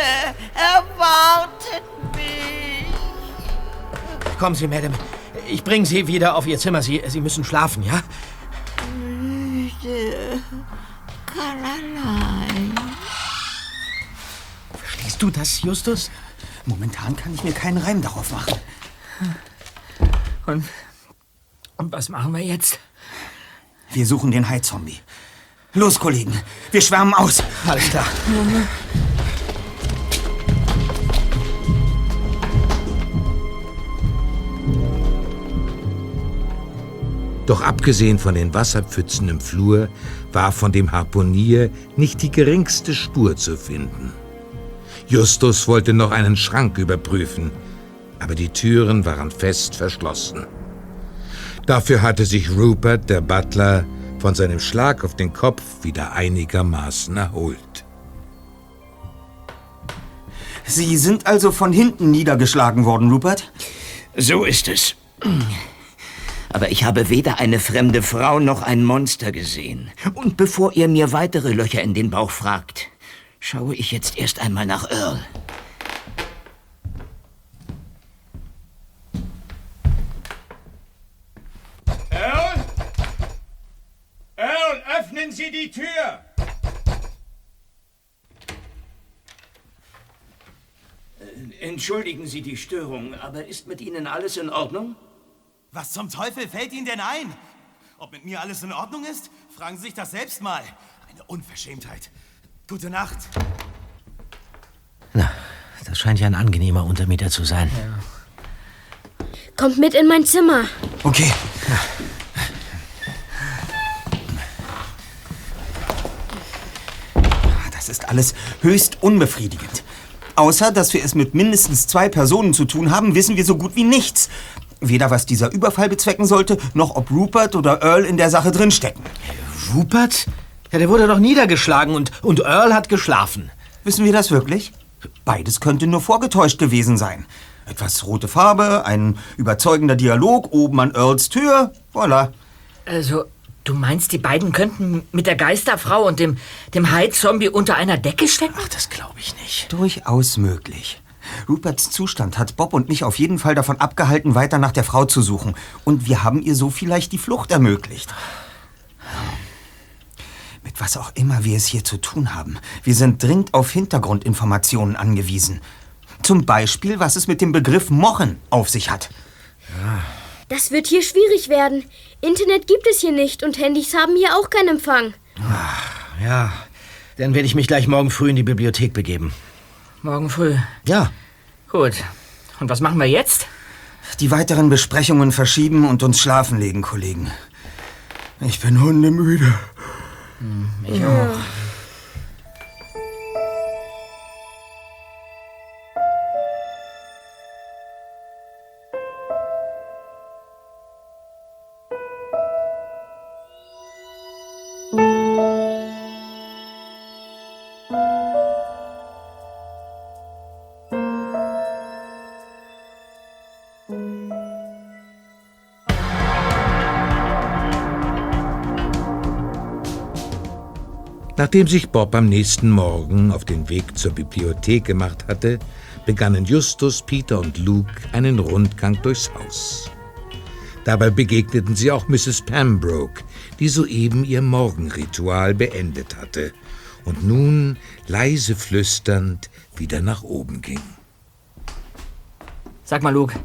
erwartet mich. Kommen Sie, Madame. Ich bringe Sie wieder auf Ihr Zimmer. Sie, Sie müssen schlafen, ja? Müde, kann allein. Verstehst du das, Justus? Momentan kann ich mir keinen Reim darauf machen. Und, und was machen wir jetzt? Wir suchen den Hai-Zombie. Los, Kollegen, wir schwärmen aus. Alles klar. Doch abgesehen von den Wasserpfützen im Flur war von dem Harpunier nicht die geringste Spur zu finden. Justus wollte noch einen Schrank überprüfen, aber die Türen waren fest verschlossen. Dafür hatte sich Rupert, der Butler, von seinem Schlag auf den Kopf wieder einigermaßen erholt. Sie sind also von hinten niedergeschlagen worden, Rupert? So ist es. Aber ich habe weder eine fremde Frau noch ein Monster gesehen. Und bevor ihr mir weitere Löcher in den Bauch fragt, schaue ich jetzt erst einmal nach Earl. Earl? Earl, öffnen Sie die Tür! Entschuldigen Sie die Störung, aber ist mit Ihnen alles in Ordnung? Was zum Teufel fällt Ihnen denn ein? Ob mit mir alles in Ordnung ist? Fragen Sie sich das selbst mal. Eine Unverschämtheit. Gute Nacht. Na, das scheint ja ein angenehmer Untermieter zu sein. Kommt mit in mein Zimmer. Okay. Das ist alles höchst unbefriedigend. Außer, dass wir es mit mindestens zwei Personen zu tun haben, wissen wir so gut wie nichts. Weder was dieser Überfall bezwecken sollte, noch ob Rupert oder Earl in der Sache drinstecken. Rupert? Ja, der wurde doch niedergeschlagen und, und Earl hat geschlafen. Wissen wir das wirklich? Beides könnte nur vorgetäuscht gewesen sein. Etwas rote Farbe, ein überzeugender Dialog oben an Earls Tür. Voilà. Also, du meinst, die beiden könnten mit der Geisterfrau und dem, dem Hai-Zombie unter einer Decke stecken? Ach, das glaube ich nicht. Durchaus möglich. Ruperts Zustand hat Bob und mich auf jeden Fall davon abgehalten, weiter nach der Frau zu suchen. Und wir haben ihr so vielleicht die Flucht ermöglicht. Mit was auch immer wir es hier zu tun haben, wir sind dringend auf Hintergrundinformationen angewiesen. Zum Beispiel, was es mit dem Begriff Mochen auf sich hat. Das wird hier schwierig werden. Internet gibt es hier nicht und Handys haben hier auch keinen Empfang. Ja, dann werde ich mich gleich morgen früh in die Bibliothek begeben. Morgen früh. Ja. Gut. Und was machen wir jetzt? Die weiteren Besprechungen verschieben und uns schlafen legen, Kollegen. Ich bin hundemüde. Ich auch. Nachdem sich Bob am nächsten Morgen auf den Weg zur Bibliothek gemacht hatte, begannen Justus, Peter und Luke einen Rundgang durchs Haus. Dabei begegneten sie auch Mrs. Pembroke, die soeben ihr Morgenritual beendet hatte und nun leise flüsternd wieder nach oben ging. Sag mal, Luke,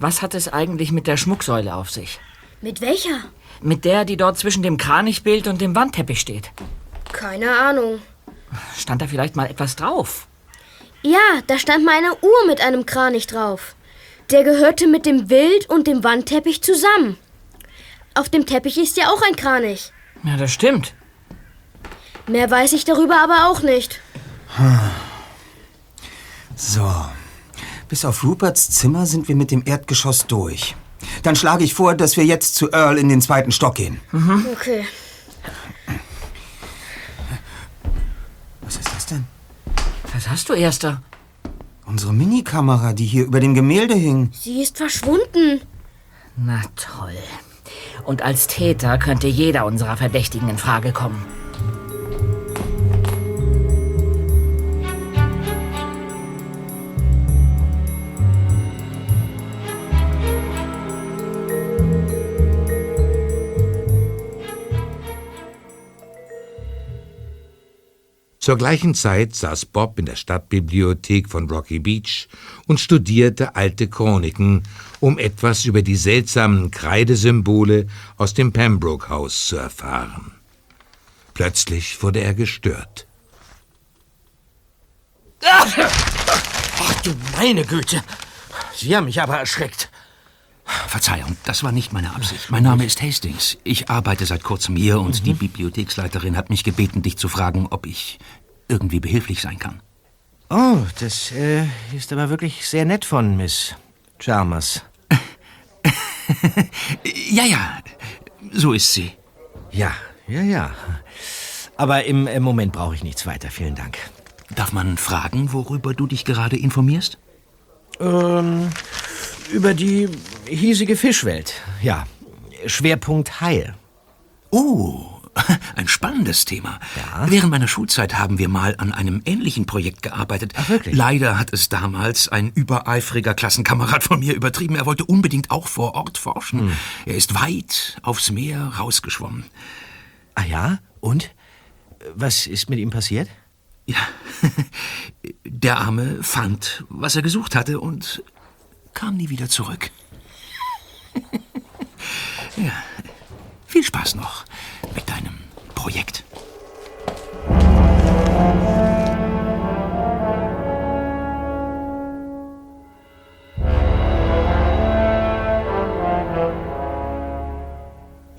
was hat es eigentlich mit der Schmucksäule auf sich? Mit welcher? Mit der, die dort zwischen dem Kranichbild und dem Wandteppich steht. Keine Ahnung. Stand da vielleicht mal etwas drauf? Ja, da stand mal eine Uhr mit einem Kranich drauf. Der gehörte mit dem Bild und dem Wandteppich zusammen. Auf dem Teppich ist ja auch ein Kranich. Ja, das stimmt. Mehr weiß ich darüber aber auch nicht. So. Bis auf Ruperts Zimmer sind wir mit dem Erdgeschoss durch. Dann schlage ich vor, dass wir jetzt zu Earl in den zweiten Stock gehen. Okay. Was ist das denn? Was hast du, Erster? Unsere Minikamera, die hier über dem Gemälde hing. Sie ist verschwunden. Na toll. Und als Täter könnte jeder unserer Verdächtigen in Frage kommen. Zur gleichen Zeit saß Bob in der Stadtbibliothek von Rocky Beach und studierte alte Chroniken, um etwas über die seltsamen Kreidesymbole aus dem Pembroke-Haus zu erfahren. Plötzlich wurde er gestört. Ach du meine Güte. Sie haben mich aber erschreckt. Verzeihung, das war nicht meine Absicht. Mein Name ist Hastings. Ich arbeite seit kurzem hier und die Bibliotheksleiterin hat mich gebeten, dich zu fragen, ob ich irgendwie behilflich sein kann. Oh, das äh, ist aber wirklich sehr nett von Miss Chalmers. Ja, ja, so ist sie. Ja, ja, ja. Aber im, im Moment brauche ich nichts weiter. Vielen Dank. Darf man fragen, worüber du dich gerade informierst? Ähm, über die hiesige Fischwelt. Ja. Schwerpunkt Haie. Oh, ein spannendes Thema. Während meiner Schulzeit haben wir mal an einem ähnlichen Projekt gearbeitet. Ach, wirklich? Leider hat es damals ein übereifriger Klassenkamerad von mir übertrieben. Er wollte unbedingt auch vor Ort forschen. Hm. Er ist weit aufs Meer rausgeschwommen. Ah ja? Und? Was ist mit ihm passiert? Ja, der Arme fand, was er gesucht hatte und kam nie wieder zurück. ja, viel Spaß noch mit deinem Projekt.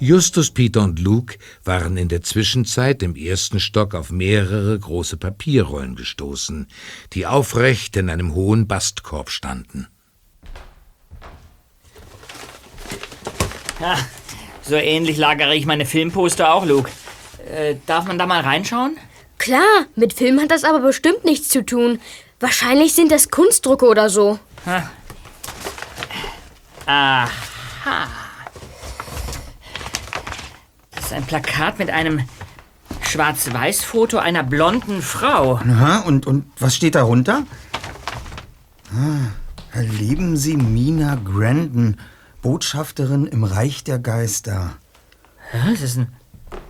Justus, Peter und Luke waren in der Zwischenzeit im ersten Stock auf mehrere große Papierrollen gestoßen, die aufrecht in einem hohen Bastkorb standen. Ja, so ähnlich lagere ich meine Filmposter auch, Luke. Äh, darf man da mal reinschauen? Klar, mit Film hat das aber bestimmt nichts zu tun. Wahrscheinlich sind das Kunstdrucke oder so. Ha. Aha. Das ist ein Plakat mit einem Schwarz-Weiß-Foto einer blonden Frau. Aha, und, und was steht darunter? Ah, erleben Sie Mina Grandon, Botschafterin im Reich der Geister. Hä, Ist das ein,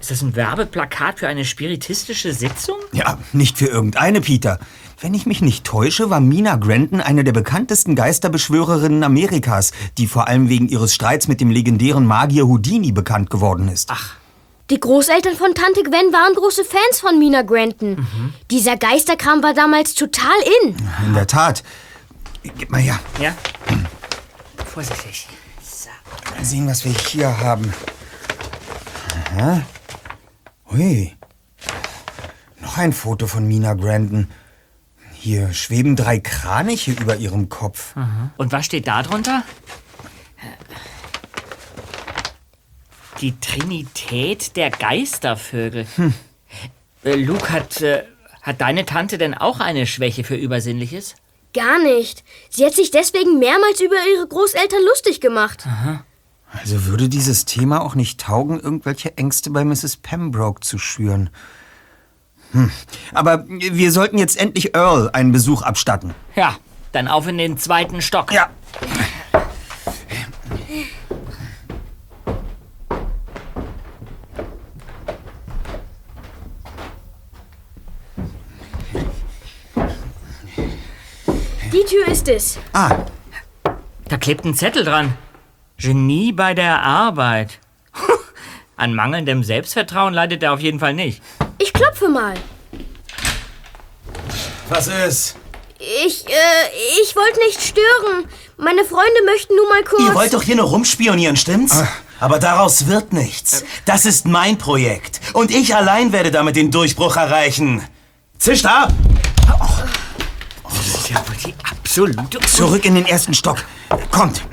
ist das ein Werbeplakat für eine spiritistische Sitzung? Ja, nicht für irgendeine, Peter. Wenn ich mich nicht täusche, war Mina Grandon eine der bekanntesten Geisterbeschwörerinnen Amerikas, die vor allem wegen ihres Streits mit dem legendären Magier Houdini bekannt geworden ist. Ach. Die Großeltern von Tante Gwen waren große Fans von Mina Granton. Dieser Geisterkram war damals total in. In der Tat. Gib mal her. Ja? Vorsichtig. Mal sehen, was wir hier haben. Aha. Ui. Noch ein Foto von Mina Grandon. Hier schweben drei Kraniche über ihrem Kopf. Und was steht da drunter? Die Trinität der Geistervögel. Äh, Luke, hat, äh, hat deine Tante denn auch eine Schwäche für Übersinnliches? Gar nicht. Sie hat sich deswegen mehrmals über ihre Großeltern lustig gemacht. Also würde dieses Thema auch nicht taugen, irgendwelche Ängste bei Mrs. Pembroke zu schüren. Hm. Aber wir sollten jetzt endlich Earl einen Besuch abstatten. Ja, dann auf in den zweiten Stock. Ja. Die Tür ist es. Ah, Da klebt ein Zettel dran. Genie bei der Arbeit. An mangelndem Selbstvertrauen leidet er auf jeden Fall nicht. Ich klopfe mal. Was ist? Ich, äh, ich wollte nicht stören. Meine Freunde möchten nur mal kurz. Ihr wollt doch hier nur rumspionieren, stimmt's? Aber daraus wird nichts. Das ist mein Projekt. Und ich allein werde damit den Durchbruch erreichen. Zischt ab! ist ja wohl die absolute... Zurück in den ersten Stock. Kommt.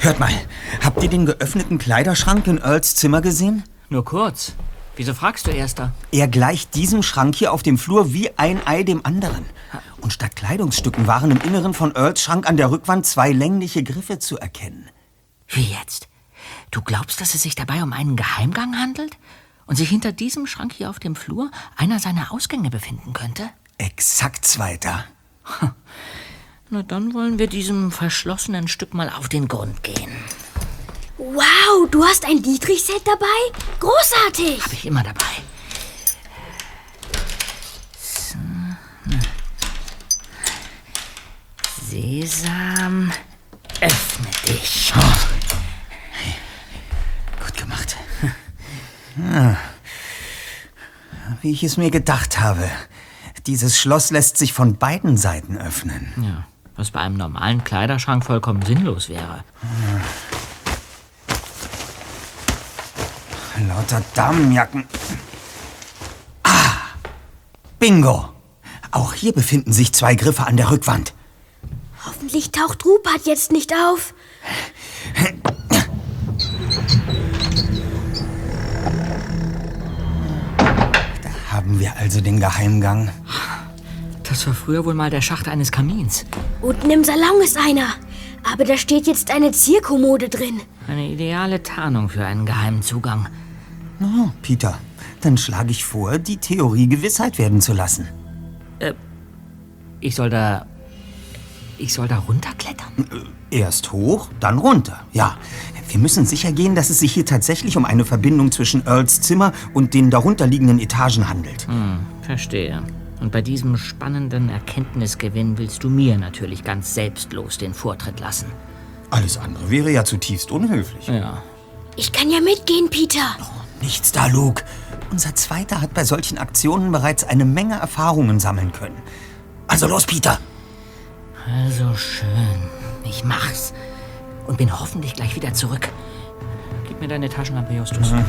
Hört mal, habt ihr den geöffneten Kleiderschrank in Earls Zimmer gesehen? Nur kurz. Wieso fragst du, Erster? Er gleicht diesem Schrank hier auf dem Flur wie ein Ei dem anderen. Und statt Kleidungsstücken waren im Inneren von Earls Schrank an der Rückwand zwei längliche Griffe zu erkennen. Wie jetzt? Du glaubst, dass es sich dabei um einen Geheimgang handelt? Und sich hinter diesem Schrank hier auf dem Flur einer seiner Ausgänge befinden könnte? Exakt, Zweiter. Na, dann wollen wir diesem verschlossenen Stück mal auf den Grund gehen. Wow, du hast ein Dietrich-Set dabei? Großartig! Habe ich immer dabei. So. Sesam, öffne dich. Gut gemacht. Ah. Wie ich es mir gedacht habe. Dieses Schloss lässt sich von beiden Seiten öffnen. Ja, was bei einem normalen Kleiderschrank vollkommen sinnlos wäre. Lauter Damenjacken. Ah! Bingo! Auch hier befinden sich zwei Griffe an der Rückwand. Hoffentlich taucht Rupert jetzt nicht auf. Haben wir also den Geheimgang? Das war früher wohl mal der Schacht eines Kamins. Unten im Salon ist einer. Aber da steht jetzt eine Zierkommode drin. Eine ideale Tarnung für einen geheimen Zugang. Oh, Peter, dann schlage ich vor, die Theorie Gewissheit werden zu lassen. Äh, ich soll da. Ich soll da runterklettern? Erst hoch, dann runter. Ja, wir müssen sicher gehen, dass es sich hier tatsächlich um eine Verbindung zwischen Earls Zimmer und den darunterliegenden Etagen handelt. Hm, verstehe. Und bei diesem spannenden Erkenntnisgewinn willst du mir natürlich ganz selbstlos den Vortritt lassen. Alles andere wäre ja zutiefst unhöflich. Ja. Ich kann ja mitgehen, Peter. Nichts da, Luke. Unser Zweiter hat bei solchen Aktionen bereits eine Menge Erfahrungen sammeln können. Also los, Peter. Also schön. Ich mach's. Und bin hoffentlich gleich wieder zurück. Gib mir deine Taschenlampe, Justus. Mhm.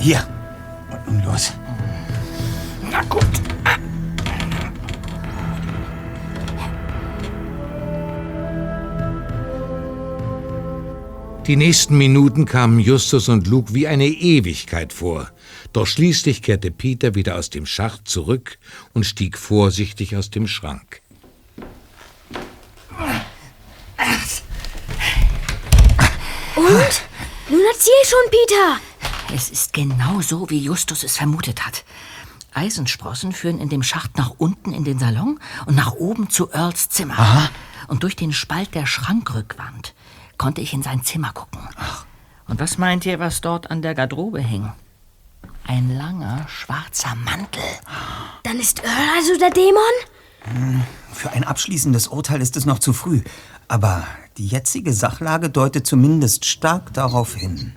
Hier. Und los. Na gut. Die nächsten Minuten kamen Justus und Luke wie eine Ewigkeit vor. Doch schließlich kehrte Peter wieder aus dem Schacht zurück und stieg vorsichtig aus dem Schrank. Und? Nun erzähl schon, Peter. Es ist genau so, wie Justus es vermutet hat. Eisensprossen führen in dem Schacht nach unten in den Salon und nach oben zu Earls Zimmer. Aha. Und durch den Spalt der Schrankrückwand konnte ich in sein Zimmer gucken. Und was meint ihr, was dort an der Garderobe hing? Ein langer, schwarzer Mantel. Dann ist Earl also der Dämon? Hm, Für ein abschließendes Urteil ist es noch zu früh. Aber die jetzige Sachlage deutet zumindest stark darauf hin.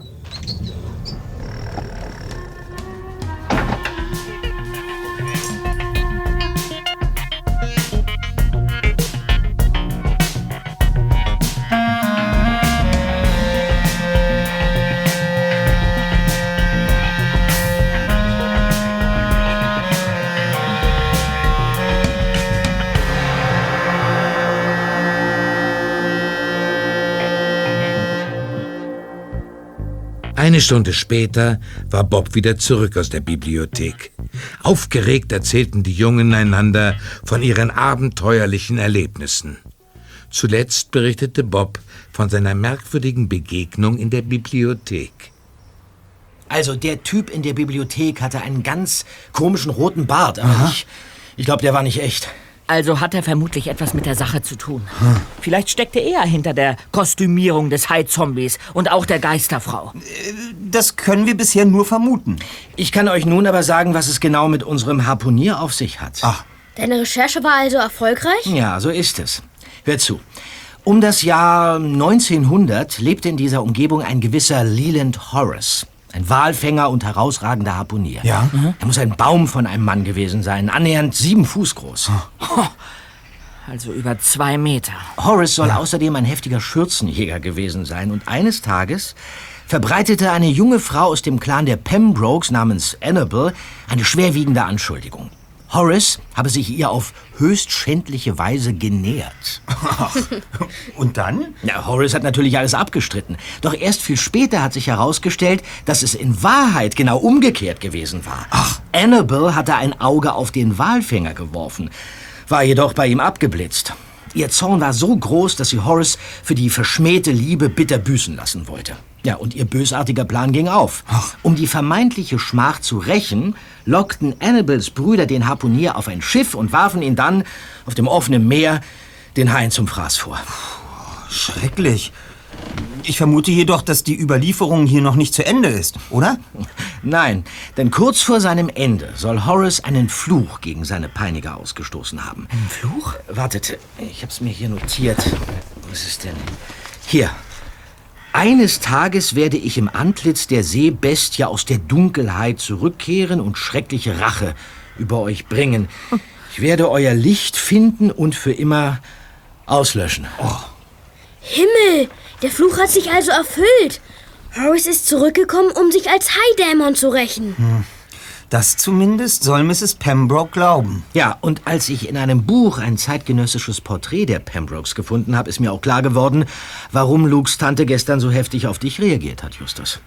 Eine Stunde später war Bob wieder zurück aus der Bibliothek. Aufgeregt erzählten die Jungen einander von ihren abenteuerlichen Erlebnissen. Zuletzt berichtete Bob von seiner merkwürdigen Begegnung in der Bibliothek. Also, der Typ in der Bibliothek hatte einen ganz komischen roten Bart, aber ich, ich glaube, der war nicht echt. Also hat er vermutlich etwas mit der Sache zu tun. Vielleicht steckte er hinter der Kostümierung des Hai-Zombies und auch der Geisterfrau. Das können wir bisher nur vermuten. Ich kann euch nun aber sagen, was es genau mit unserem Harpunier auf sich hat. Ach. Deine Recherche war also erfolgreich? Ja, so ist es. Hör zu. Um das Jahr 1900 lebte in dieser Umgebung ein gewisser Leland Horace. Ein Walfänger und herausragender Harpunier. Ja? Er muss ein Baum von einem Mann gewesen sein, annähernd sieben Fuß groß. Also über zwei Meter. Horace soll außerdem ein heftiger Schürzenjäger gewesen sein. Und eines Tages verbreitete eine junge Frau aus dem Clan der Pembrokes namens Annabel eine schwerwiegende Anschuldigung. Horace habe sich ihr auf höchst schändliche Weise genähert. Und dann? Ja, Horace hat natürlich alles abgestritten. Doch erst viel später hat sich herausgestellt, dass es in Wahrheit genau umgekehrt gewesen war. Ach. Annabel hatte ein Auge auf den Walfänger geworfen, war jedoch bei ihm abgeblitzt. Ihr Zorn war so groß, dass sie Horace für die verschmähte Liebe bitter büßen lassen wollte. Ja, und ihr bösartiger Plan ging auf. Um die vermeintliche Schmach zu rächen, lockten Annabels Brüder den Harpunier auf ein Schiff und warfen ihn dann auf dem offenen Meer den Haien zum Fraß vor. Schrecklich. Ich vermute jedoch, dass die Überlieferung hier noch nicht zu Ende ist, oder? Nein, denn kurz vor seinem Ende soll Horace einen Fluch gegen seine Peiniger ausgestoßen haben. Ein Fluch? Wartet, ich hab's mir hier notiert. Was ist denn? Hier. Eines Tages werde ich im Antlitz der Seebestie aus der Dunkelheit zurückkehren und schreckliche Rache über euch bringen. Ich werde euer Licht finden und für immer auslöschen. Himmel, der Fluch hat sich also erfüllt. Horace ist zurückgekommen, um sich als High-Dämon zu rächen. Hm. Das zumindest soll Mrs. Pembroke glauben. Ja, und als ich in einem Buch ein zeitgenössisches Porträt der Pembrokes gefunden habe, ist mir auch klar geworden, warum Lukes Tante gestern so heftig auf dich reagiert hat, Justus.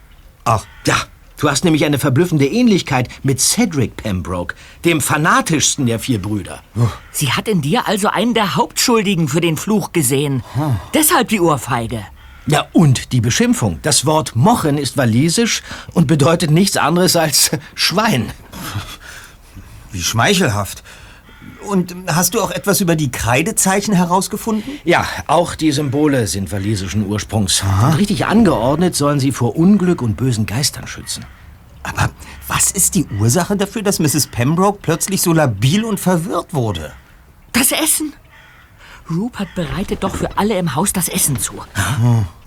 Ach. Ja, du hast nämlich eine verblüffende Ähnlichkeit mit Cedric Pembroke, dem fanatischsten der vier Brüder. Sie hat in dir also einen der Hauptschuldigen für den Fluch gesehen. Deshalb die Ohrfeige. Ja, und die Beschimpfung. Das Wort Mochen ist walisisch und bedeutet nichts anderes als Schwein. Wie schmeichelhaft. Und hast du auch etwas über die Kreidezeichen herausgefunden? Ja, auch die Symbole sind walisischen Ursprungs. Und richtig angeordnet sollen sie vor Unglück und bösen Geistern schützen. Aber was ist die Ursache dafür, dass Mrs. Pembroke plötzlich so labil und verwirrt wurde? Das Essen. Rupert bereitet doch für alle im Haus das Essen zu.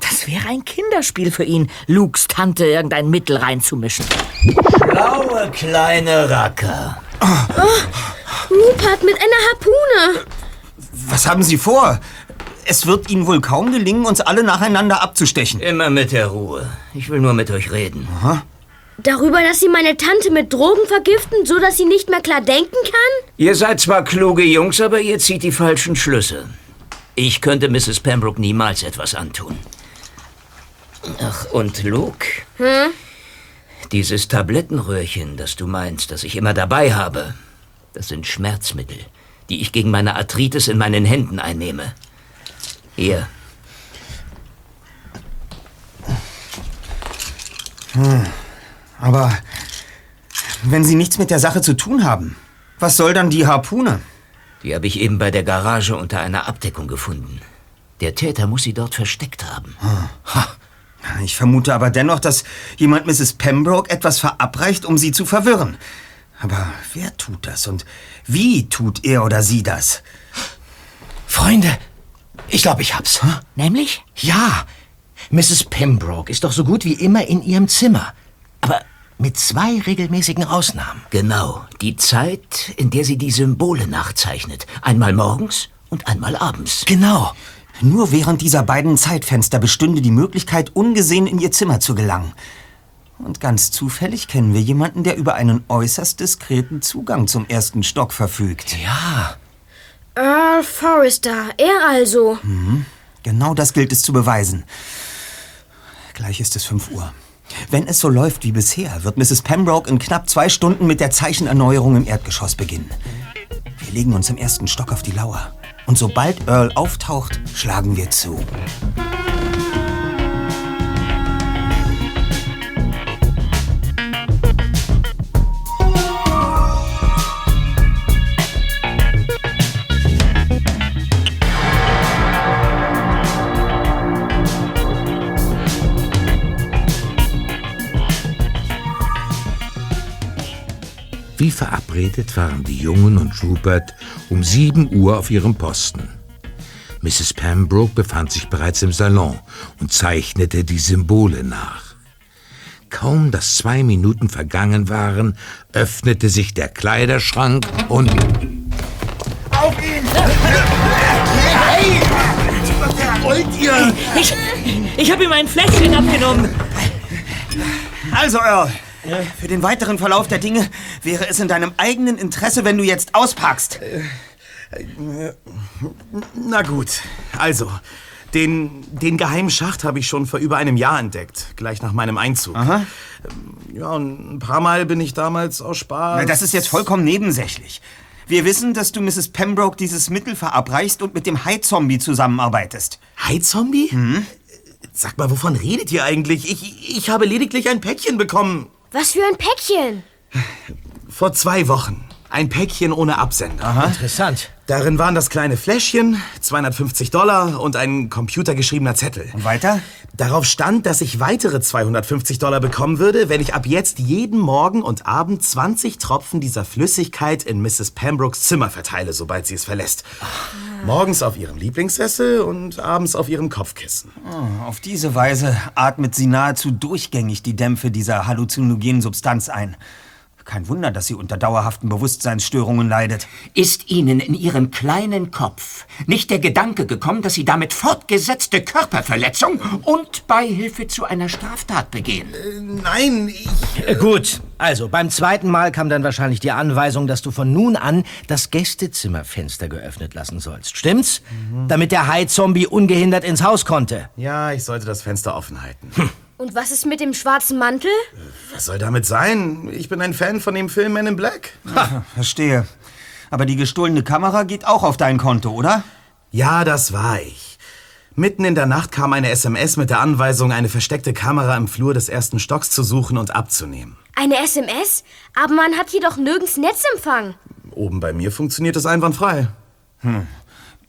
Das wäre ein Kinderspiel für ihn, Lukes Tante irgendein Mittel reinzumischen. Schlaue kleine Racker. Oh, Rupert mit einer Harpune. Was haben Sie vor? Es wird Ihnen wohl kaum gelingen, uns alle nacheinander abzustechen. Immer mit der Ruhe. Ich will nur mit euch reden. Darüber, dass Sie meine Tante mit Drogen vergiften, so dass sie nicht mehr klar denken kann? Ihr seid zwar kluge Jungs, aber ihr zieht die falschen Schlüsse. Ich könnte Mrs. Pembroke niemals etwas antun. Ach, und Luke, Hm? dieses Tablettenröhrchen, das du meinst, das ich immer dabei habe, das sind Schmerzmittel, die ich gegen meine Arthritis in meinen Händen einnehme. Hier, Hm. Aber wenn Sie nichts mit der Sache zu tun haben, was soll dann die Harpune? die habe ich eben bei der Garage unter einer Abdeckung gefunden. Der Täter muss sie dort versteckt haben. Ich vermute aber dennoch, dass jemand Mrs. Pembroke etwas verabreicht, um sie zu verwirren. Aber wer tut das und wie tut er oder sie das? Freunde, ich glaube, ich hab's. Nämlich? Ja, Mrs. Pembroke ist doch so gut wie immer in ihrem Zimmer. Mit zwei regelmäßigen Ausnahmen. Genau, die Zeit, in der sie die Symbole nachzeichnet. Einmal morgens und einmal abends. Genau. Nur während dieser beiden Zeitfenster bestünde die Möglichkeit, ungesehen in ihr Zimmer zu gelangen. Und ganz zufällig kennen wir jemanden, der über einen äußerst diskreten Zugang zum ersten Stock verfügt. Ja. Earl Forrester, er also. Mhm. Genau das gilt es zu beweisen. Gleich ist es 5 Uhr. Wenn es so läuft wie bisher, wird Mrs. Pembroke in knapp zwei Stunden mit der Zeichenerneuerung im Erdgeschoss beginnen. Wir legen uns im ersten Stock auf die Lauer. Und sobald Earl auftaucht, schlagen wir zu. Wie verabredet waren die Jungen und Rupert um 7 Uhr auf ihrem Posten. Mrs. Pembroke befand sich bereits im Salon und zeichnete die Symbole nach. Kaum dass zwei Minuten vergangen waren, öffnete sich der Kleiderschrank und... Auf ihn! Wollt ihr? Ich, ich habe ihm ein Fläschchen abgenommen. Also, Earl, für den weiteren Verlauf der Dinge wäre es in deinem eigenen Interesse, wenn du jetzt auspackst. Na gut, also, den, den geheimen Schacht habe ich schon vor über einem Jahr entdeckt, gleich nach meinem Einzug. Aha. Ja, und ein paar Mal bin ich damals aus Spaß... Na, das ist jetzt vollkommen nebensächlich. Wir wissen, dass du Mrs. Pembroke dieses Mittel verabreichst und mit dem Hai-Zombie zusammenarbeitest. Hai-Zombie? Mhm. Sag mal, wovon redet ihr eigentlich? Ich, ich habe lediglich ein Päckchen bekommen. Was für ein Päckchen? Vor zwei Wochen. Ein Päckchen ohne Absender. Interessant. Darin waren das kleine Fläschchen, 250 Dollar und ein computergeschriebener Zettel. Und weiter? Darauf stand, dass ich weitere 250 Dollar bekommen würde, wenn ich ab jetzt jeden Morgen und Abend 20 Tropfen dieser Flüssigkeit in Mrs. Pembrokes Zimmer verteile, sobald sie es verlässt. Morgens auf ihrem Lieblingssessel und abends auf ihrem Kopfkissen. Oh, auf diese Weise atmet sie nahezu durchgängig die Dämpfe dieser halluzinogenen Substanz ein. Kein Wunder, dass sie unter dauerhaften Bewusstseinsstörungen leidet. Ist Ihnen in Ihrem kleinen Kopf nicht der Gedanke gekommen, dass Sie damit fortgesetzte Körperverletzung und Beihilfe zu einer Straftat begehen? nein, ich... Äh, Gut, also beim zweiten Mal kam dann wahrscheinlich die Anweisung, dass du von nun an das Gästezimmerfenster geöffnet lassen sollst. Stimmt's? Damit der Hai-Zombie ungehindert ins Haus konnte. Ja, ich sollte das Fenster offen halten. Und was ist mit dem schwarzen Mantel? Was soll damit sein? Ich bin ein Fan von dem Film Men in Black. Ha, verstehe. Aber die gestohlene Kamera geht auch auf dein Konto, oder? Ja, das war ich. Mitten in der Nacht kam eine SMS mit der Anweisung, eine versteckte Kamera im Flur des ersten Stocks zu suchen und abzunehmen. Eine SMS? Aber man hat hier doch nirgends Netzempfang. Oben bei mir funktioniert es einwandfrei. Hm.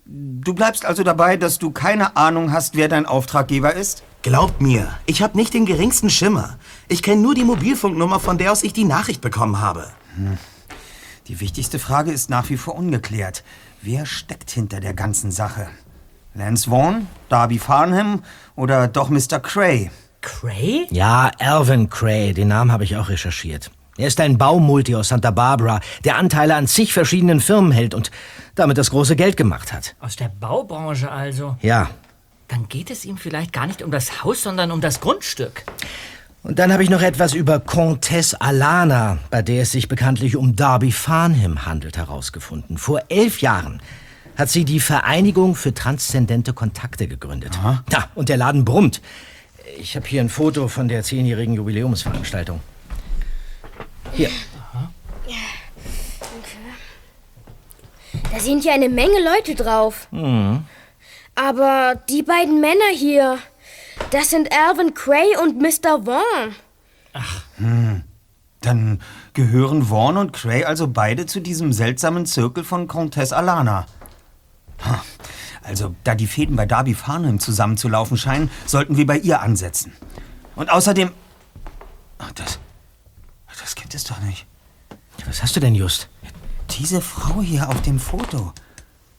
Du bleibst also dabei, dass du keine Ahnung hast, wer dein Auftraggeber ist? Glaubt mir, ich habe nicht den geringsten Schimmer. Ich kenne nur die Mobilfunknummer, von der aus ich die Nachricht bekommen habe. Hm. Die wichtigste Frage ist nach wie vor ungeklärt. Wer steckt hinter der ganzen Sache? Lance Vaughn, Darby Farnham oder doch Mr. Cray? Cray? Ja, Alvin Cray, den Namen habe ich auch recherchiert. Er ist ein Baumulti aus Santa Barbara, der Anteile an zig verschiedenen Firmen hält und damit das große Geld gemacht hat. Aus der Baubranche also. Ja. Dann geht es ihm vielleicht gar nicht um das Haus, sondern um das Grundstück. Und dann habe ich noch etwas über Comtesse Alana, bei der es sich bekanntlich um Darby Farnham handelt, herausgefunden. Vor elf Jahren hat sie die Vereinigung für transzendente Kontakte gegründet. Ja, und der Laden brummt. Ich habe hier ein Foto von der zehnjährigen Jubiläumsveranstaltung. Hier. Da sind ja eine Menge Leute drauf. Mhm. Aber die beiden Männer hier, das sind Alvin Cray und Mr. Vaughn. Hm. Dann gehören Vaughn und Cray also beide zu diesem seltsamen Zirkel von Comtesse Alana. Ha. Also, da die Fäden bei Darby Farnham zusammenzulaufen scheinen, sollten wir bei ihr ansetzen. Und außerdem... Ach, das... Das gibt es doch nicht. Was hast du denn, Just? Diese Frau hier auf dem Foto.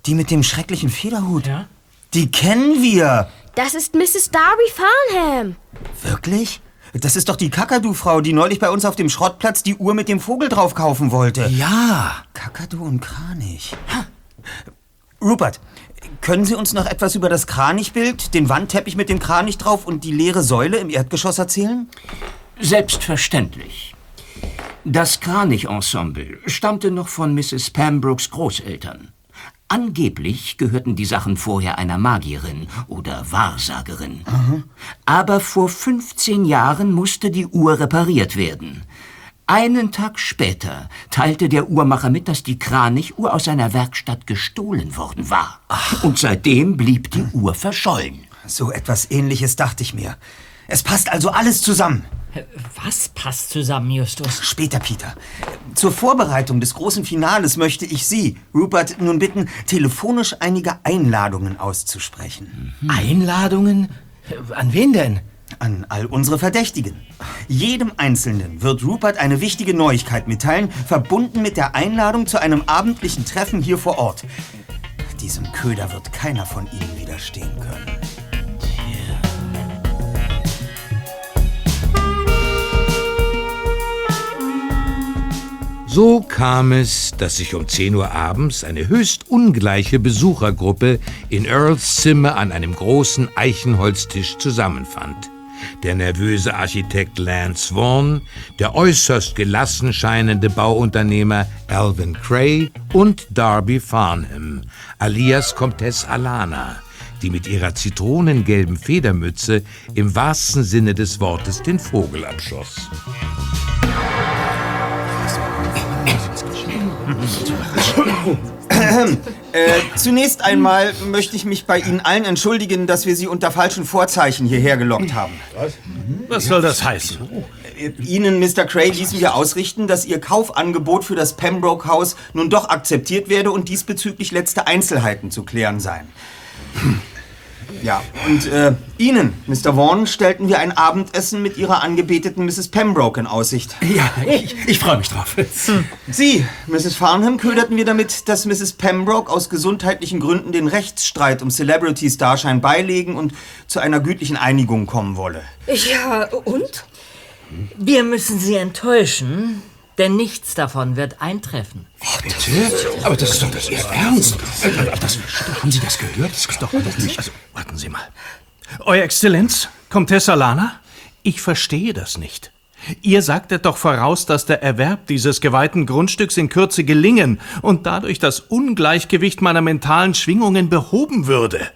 Die mit dem schrecklichen Federhut. Ja? Die kennen wir. Das ist Mrs. Darby Farnham. Wirklich? Das ist doch die Kakadu-Frau, die neulich bei uns auf dem Schrottplatz die Uhr mit dem Vogel drauf kaufen wollte. Ja. Kakadu und Kranich. Ha. Rupert, können Sie uns noch etwas über das Kranichbild, den Wandteppich mit dem Kranich drauf und die leere Säule im Erdgeschoss erzählen? Selbstverständlich. Das Kranich-Ensemble stammte noch von Mrs. Pembrokes Großeltern. Angeblich gehörten die Sachen vorher einer Magierin oder Wahrsagerin. Aber vor 15 Jahren musste die Uhr repariert werden. Einen Tag später teilte der Uhrmacher mit, dass die Kranichuhr aus seiner Werkstatt gestohlen worden war. Und seitdem blieb die Uhr verschollen. So etwas ähnliches dachte ich mir. Es passt also alles zusammen. Was passt zusammen, Justus? Später, Peter. Zur Vorbereitung des großen Finales möchte ich Sie, Rupert, nun bitten, telefonisch einige Einladungen auszusprechen. Einladungen? An wen denn? An all unsere Verdächtigen. Jedem Einzelnen wird Rupert eine wichtige Neuigkeit mitteilen, verbunden mit der Einladung zu einem abendlichen Treffen hier vor Ort. Diesem Köder wird keiner von Ihnen widerstehen können. So kam es, dass sich um 10 Uhr abends eine höchst ungleiche Besuchergruppe in Earls Zimmer an einem großen Eichenholztisch zusammenfand. der nervöse Architekt Lance Vaughn, der äußerst gelassen scheinende Bauunternehmer Alvin Cray und Darby Farnham, alias Comtesse Alana, die mit ihrer zitronengelben Federmütze im wahrsten Sinne des Wortes den Vogel abschoss. Äh, zunächst einmal möchte ich mich bei Ihnen allen entschuldigen, dass wir Sie unter falschen Vorzeichen hierher gelockt haben. Was? Was soll das heißen? Äh, Ihnen, Mr. Cray, ließen wir ausrichten, dass Ihr Kaufangebot für das Pembroke House nun doch akzeptiert werde und diesbezüglich letzte Einzelheiten zu klären seien. Ja, und äh, Ihnen, Mr. Vaughan, stellten wir ein Abendessen mit Ihrer angebeteten Mrs. Pembroke in Aussicht. Ja, ich, ich freue mich drauf. Sie, Mrs. Farnham, köderten wir damit, dass Mrs. Pembroke aus gesundheitlichen Gründen den Rechtsstreit um Celebrities Darschein beilegen und zu einer gütlichen Einigung kommen wolle. Ja, und? Wir müssen Sie enttäuschen, denn nichts davon wird eintreffen. Bitte? Aber das ist doch das Ihr Ernst. Das, haben Sie das gehört? Das ist doch nicht. Also, warten Sie mal. Euer Exzellenz, Comtesse Lana, ich verstehe das nicht. Ihr sagtet doch voraus, dass der Erwerb dieses geweihten Grundstücks in Kürze gelingen und dadurch das Ungleichgewicht meiner mentalen Schwingungen behoben würde.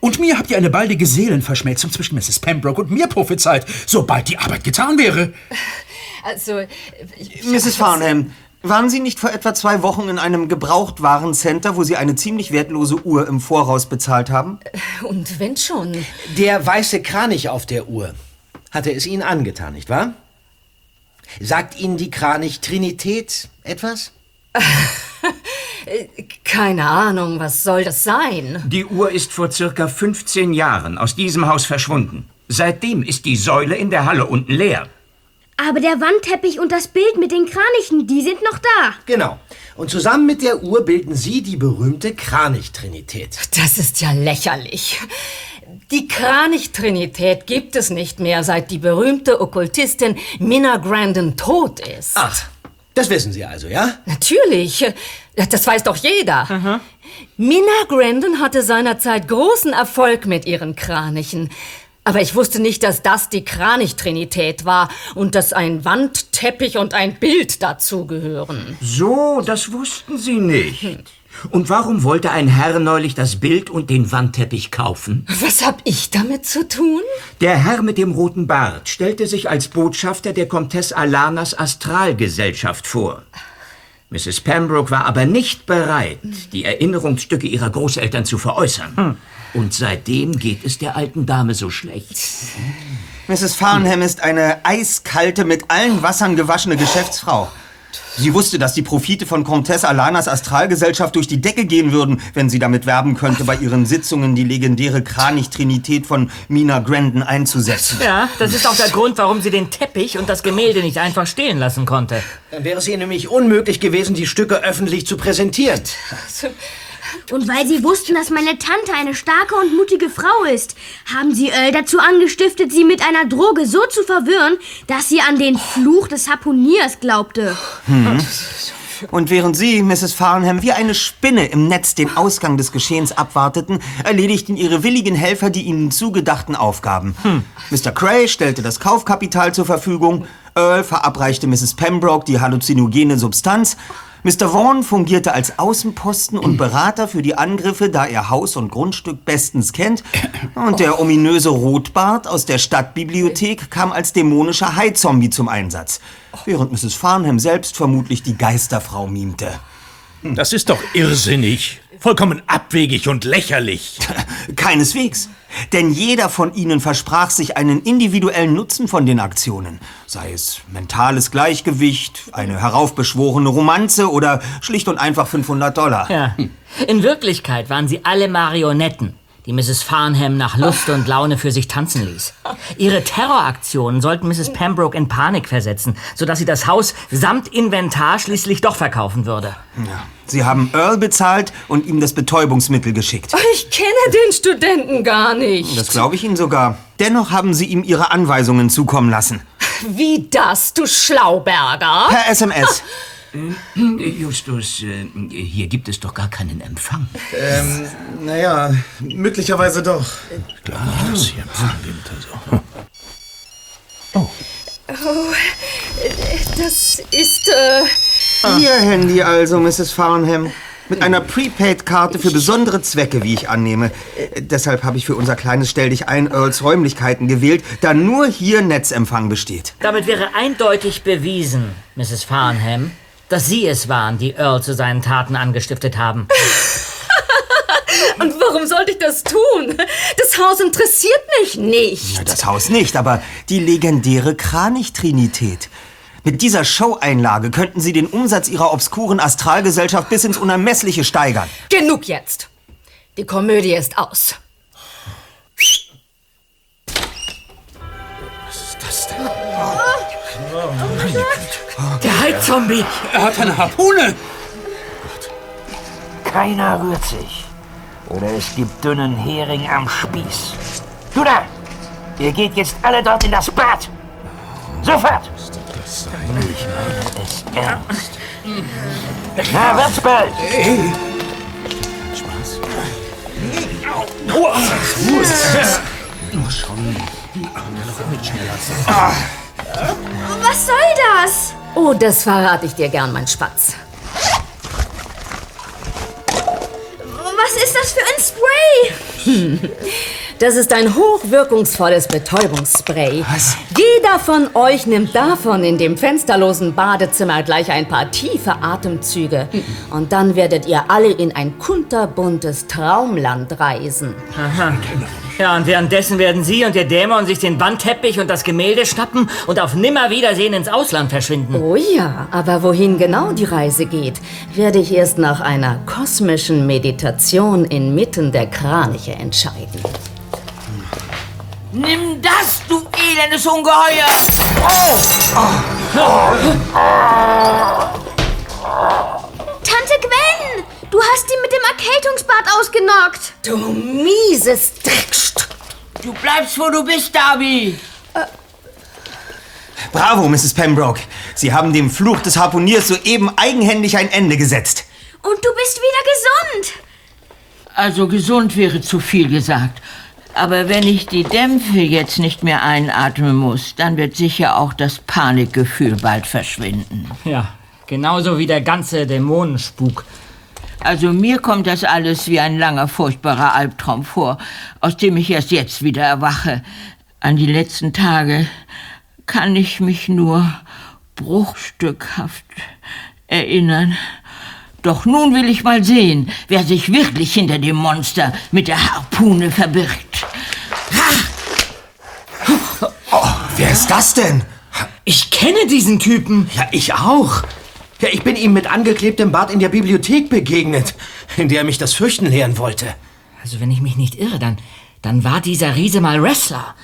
Und mir habt ihr eine baldige Seelenverschmelzung zwischen Mrs. Pembroke und mir prophezeit, sobald die Arbeit getan wäre. Also, ich, Mrs. Farnham, waren Sie nicht vor etwa zwei Wochen in einem Gebrauchtwarencenter, wo Sie eine ziemlich wertlose Uhr im Voraus bezahlt haben? Und wenn schon. Der weiße Kranich auf der Uhr hatte es Ihnen angetan, nicht wahr? Sagt Ihnen die Kranich-Trinität etwas? Keine Ahnung, was soll das sein? Die Uhr ist vor circa 15 Jahren aus diesem Haus verschwunden. Seitdem ist die Säule in der Halle unten leer. Aber der Wandteppich und das Bild mit den Kranichen, die sind noch da. Genau. Und zusammen mit der Uhr bilden Sie die berühmte Kranich-Trinität. Das ist ja lächerlich. Die Kranich-Trinität gibt es nicht mehr, seit die berühmte Okkultistin Minna Grandin tot ist. Ach, das wissen Sie also, ja? Natürlich. Das weiß doch jeder. Minna Grandin hatte seinerzeit großen Erfolg mit ihren Kranichen. Aber ich wusste nicht, dass das die Kranich-Trinität war und dass ein Wandteppich und ein Bild dazugehören. So, das wussten Sie nicht. Und warum wollte ein Herr neulich das Bild und den Wandteppich kaufen? Was hab ich damit zu tun? Der Herr mit dem roten Bart stellte sich als Botschafter der Comtesse Alanas Astralgesellschaft vor. Mrs. Pembroke war aber nicht bereit, die Erinnerungsstücke ihrer Großeltern zu veräußern. Und seitdem geht es der alten Dame so schlecht. Mrs. Farnham ist eine eiskalte, mit allen Wassern gewaschene Geschäftsfrau. Sie wusste, dass die Profite von Comtesse Alanas Astralgesellschaft durch die Decke gehen würden, wenn sie damit werben könnte, bei ihren Sitzungen die legendäre Kranich-Trinität von Mina Grandin einzusetzen. Ja, das ist auch der Grund, warum sie den Teppich und das Gemälde nicht einfach stehen lassen konnte. Dann wäre es ihr nämlich unmöglich gewesen, die Stücke öffentlich zu präsentieren. Und weil sie wussten, dass meine Tante eine starke und mutige Frau ist, haben sie Earl dazu angestiftet, sie mit einer Droge so zu verwirren, dass sie an den Fluch des Harpuniers glaubte. Hm. Und während Sie, Mrs. Farnham, wie eine Spinne im Netz den Ausgang des Geschehens abwarteten, erledigten Ihre willigen Helfer die ihnen zugedachten Aufgaben. Mr. Cray stellte das Kaufkapital zur Verfügung, Earl verabreichte Mrs. Pembroke die halluzinogene Substanz, Mr. Vaughan fungierte als Außenposten und Berater für die Angriffe, da er Haus und Grundstück bestens kennt. Und der ominöse Rotbart aus der Stadtbibliothek kam als dämonischer Hai-Zombie zum Einsatz, während Mrs. Farnham selbst vermutlich die Geisterfrau mimte. Das ist doch irrsinnig. Vollkommen abwegig und lächerlich. Keineswegs. Denn jeder von ihnen versprach sich einen individuellen Nutzen von den Aktionen. Sei es mentales Gleichgewicht, eine heraufbeschworene Romanze oder schlicht und einfach 500 Dollar. Ja. In Wirklichkeit waren sie alle Marionetten, die Mrs. Farnham nach Lust und Laune für sich tanzen ließ. Ihre Terroraktionen sollten Mrs. Pembroke in Panik versetzen, sodass sie das Haus samt Inventar schließlich doch verkaufen würde. Ja. Sie haben Earl bezahlt und ihm das Betäubungsmittel geschickt. Ich kenne den Studenten gar nicht. Das glaube ich Ihnen sogar. Dennoch haben Sie ihm Ihre Anweisungen zukommen lassen. Wie das, du Schlauberger? Per SMS. Justus, äh, hier gibt es doch gar keinen Empfang. Ähm, naja, möglicherweise doch. Klar, dass hier Empfang gibt. Also. Oh, das ist, äh... Ihr Handy also, Mrs. Farnham. Mit einer Prepaid-Karte für besondere Zwecke, wie ich annehme. Äh, deshalb habe ich für unser kleines Stell-dich-ein Earls Räumlichkeiten gewählt, da nur hier Netzempfang besteht. Damit wäre eindeutig bewiesen, Mrs. Farnham, dass Sie es waren, die Earl zu seinen Taten angestiftet haben. Und warum sollte ich das tun? Das Haus interessiert mich nicht. Na, das Haus nicht, aber die legendäre Kranich-Trinität. Mit dieser Show-Einlage könnten Sie den Umsatz Ihrer obskuren Astralgesellschaft bis ins Unermessliche steigern. Genug jetzt. Die Komödie ist aus. Der Heizzombie! Er hat eine Harpune! Keiner rührt sich. Oder es gibt dünnen Hering am Spieß. Du da! Ihr geht jetzt alle dort in das Bad! Sofort! Das sein. Ich meine es ernst. Na, wird's bald! Hey! Spaß. Oh, schon. Ah. Was soll das? Oh, das verrate ich dir gern, mein Spatz. Was ist das für ein Spray? Das ist ein hochwirkungsvolles Betäubungsspray. Was? Jeder von euch nimmt davon in dem fensterlosen Badezimmer gleich ein paar tiefe Atemzüge. Und dann werdet ihr alle in ein kunterbuntes Traumland reisen. Aha. Ja, und währenddessen werden Sie und Ihr Dämon sich den Wandteppich und das Gemälde schnappen und auf Nimmerwiedersehen ins Ausland verschwinden. Oh ja, aber wohin genau die Reise geht, werde ich erst nach einer kosmischen Meditation inmitten der Kraniche entscheiden. Nimm das, du elendes Ungeheuer! Tante Gwen! Du hast ihn mit dem Erkältungsbad ausgenockt. Du mieses Dreckst! Du bleibst, wo du bist, Darby! Bravo, Mrs. Pembroke. Sie haben dem Fluch des Harpuniers soeben eigenhändig ein Ende gesetzt. Und du bist wieder gesund. Also gesund wäre zu viel gesagt. Aber wenn ich die Dämpfe jetzt nicht mehr einatmen muss, dann wird sicher auch das Panikgefühl bald verschwinden. Ja, genauso wie der ganze Dämonenspuk. Also mir kommt das alles wie ein langer, furchtbarer Albtraum vor, aus dem ich erst jetzt wieder erwache. An die letzten Tage kann ich mich nur bruchstückhaft erinnern. Doch nun will ich mal sehen, wer sich wirklich hinter dem Monster mit der Harpune verbirgt. Oh, wer ist das denn? Ich kenne diesen Typen. Ja, ich auch. Ja, ich bin ihm mit angeklebtem Bart in der Bibliothek begegnet, in der er mich das Fürchten lehren wollte. Also wenn ich mich nicht irre, dann, dann war dieser Riese mal Wrestler.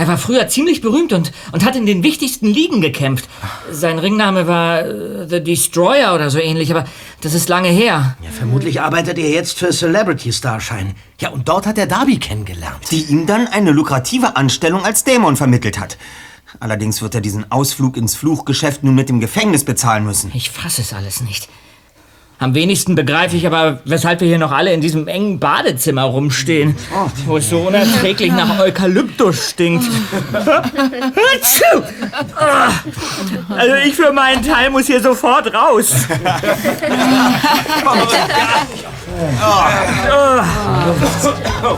Er war früher ziemlich berühmt und, und hat in den wichtigsten Ligen gekämpft. Sein Ringname war äh, The Destroyer oder so ähnlich, aber das ist lange her. Ja, vermutlich arbeitet er jetzt für Celebrity Starshine. Ja, und dort hat er Darby kennengelernt. Die ihm dann eine lukrative Anstellung als Dämon vermittelt hat. Allerdings wird er diesen Ausflug ins Fluchgeschäft nun mit dem Gefängnis bezahlen müssen. Ich fasse es alles nicht. Am wenigsten begreife ich aber, weshalb wir hier noch alle in diesem engen Badezimmer rumstehen, wo es so unerträglich nach Eukalyptus stinkt. also ich für meinen Teil muss hier sofort raus. oh.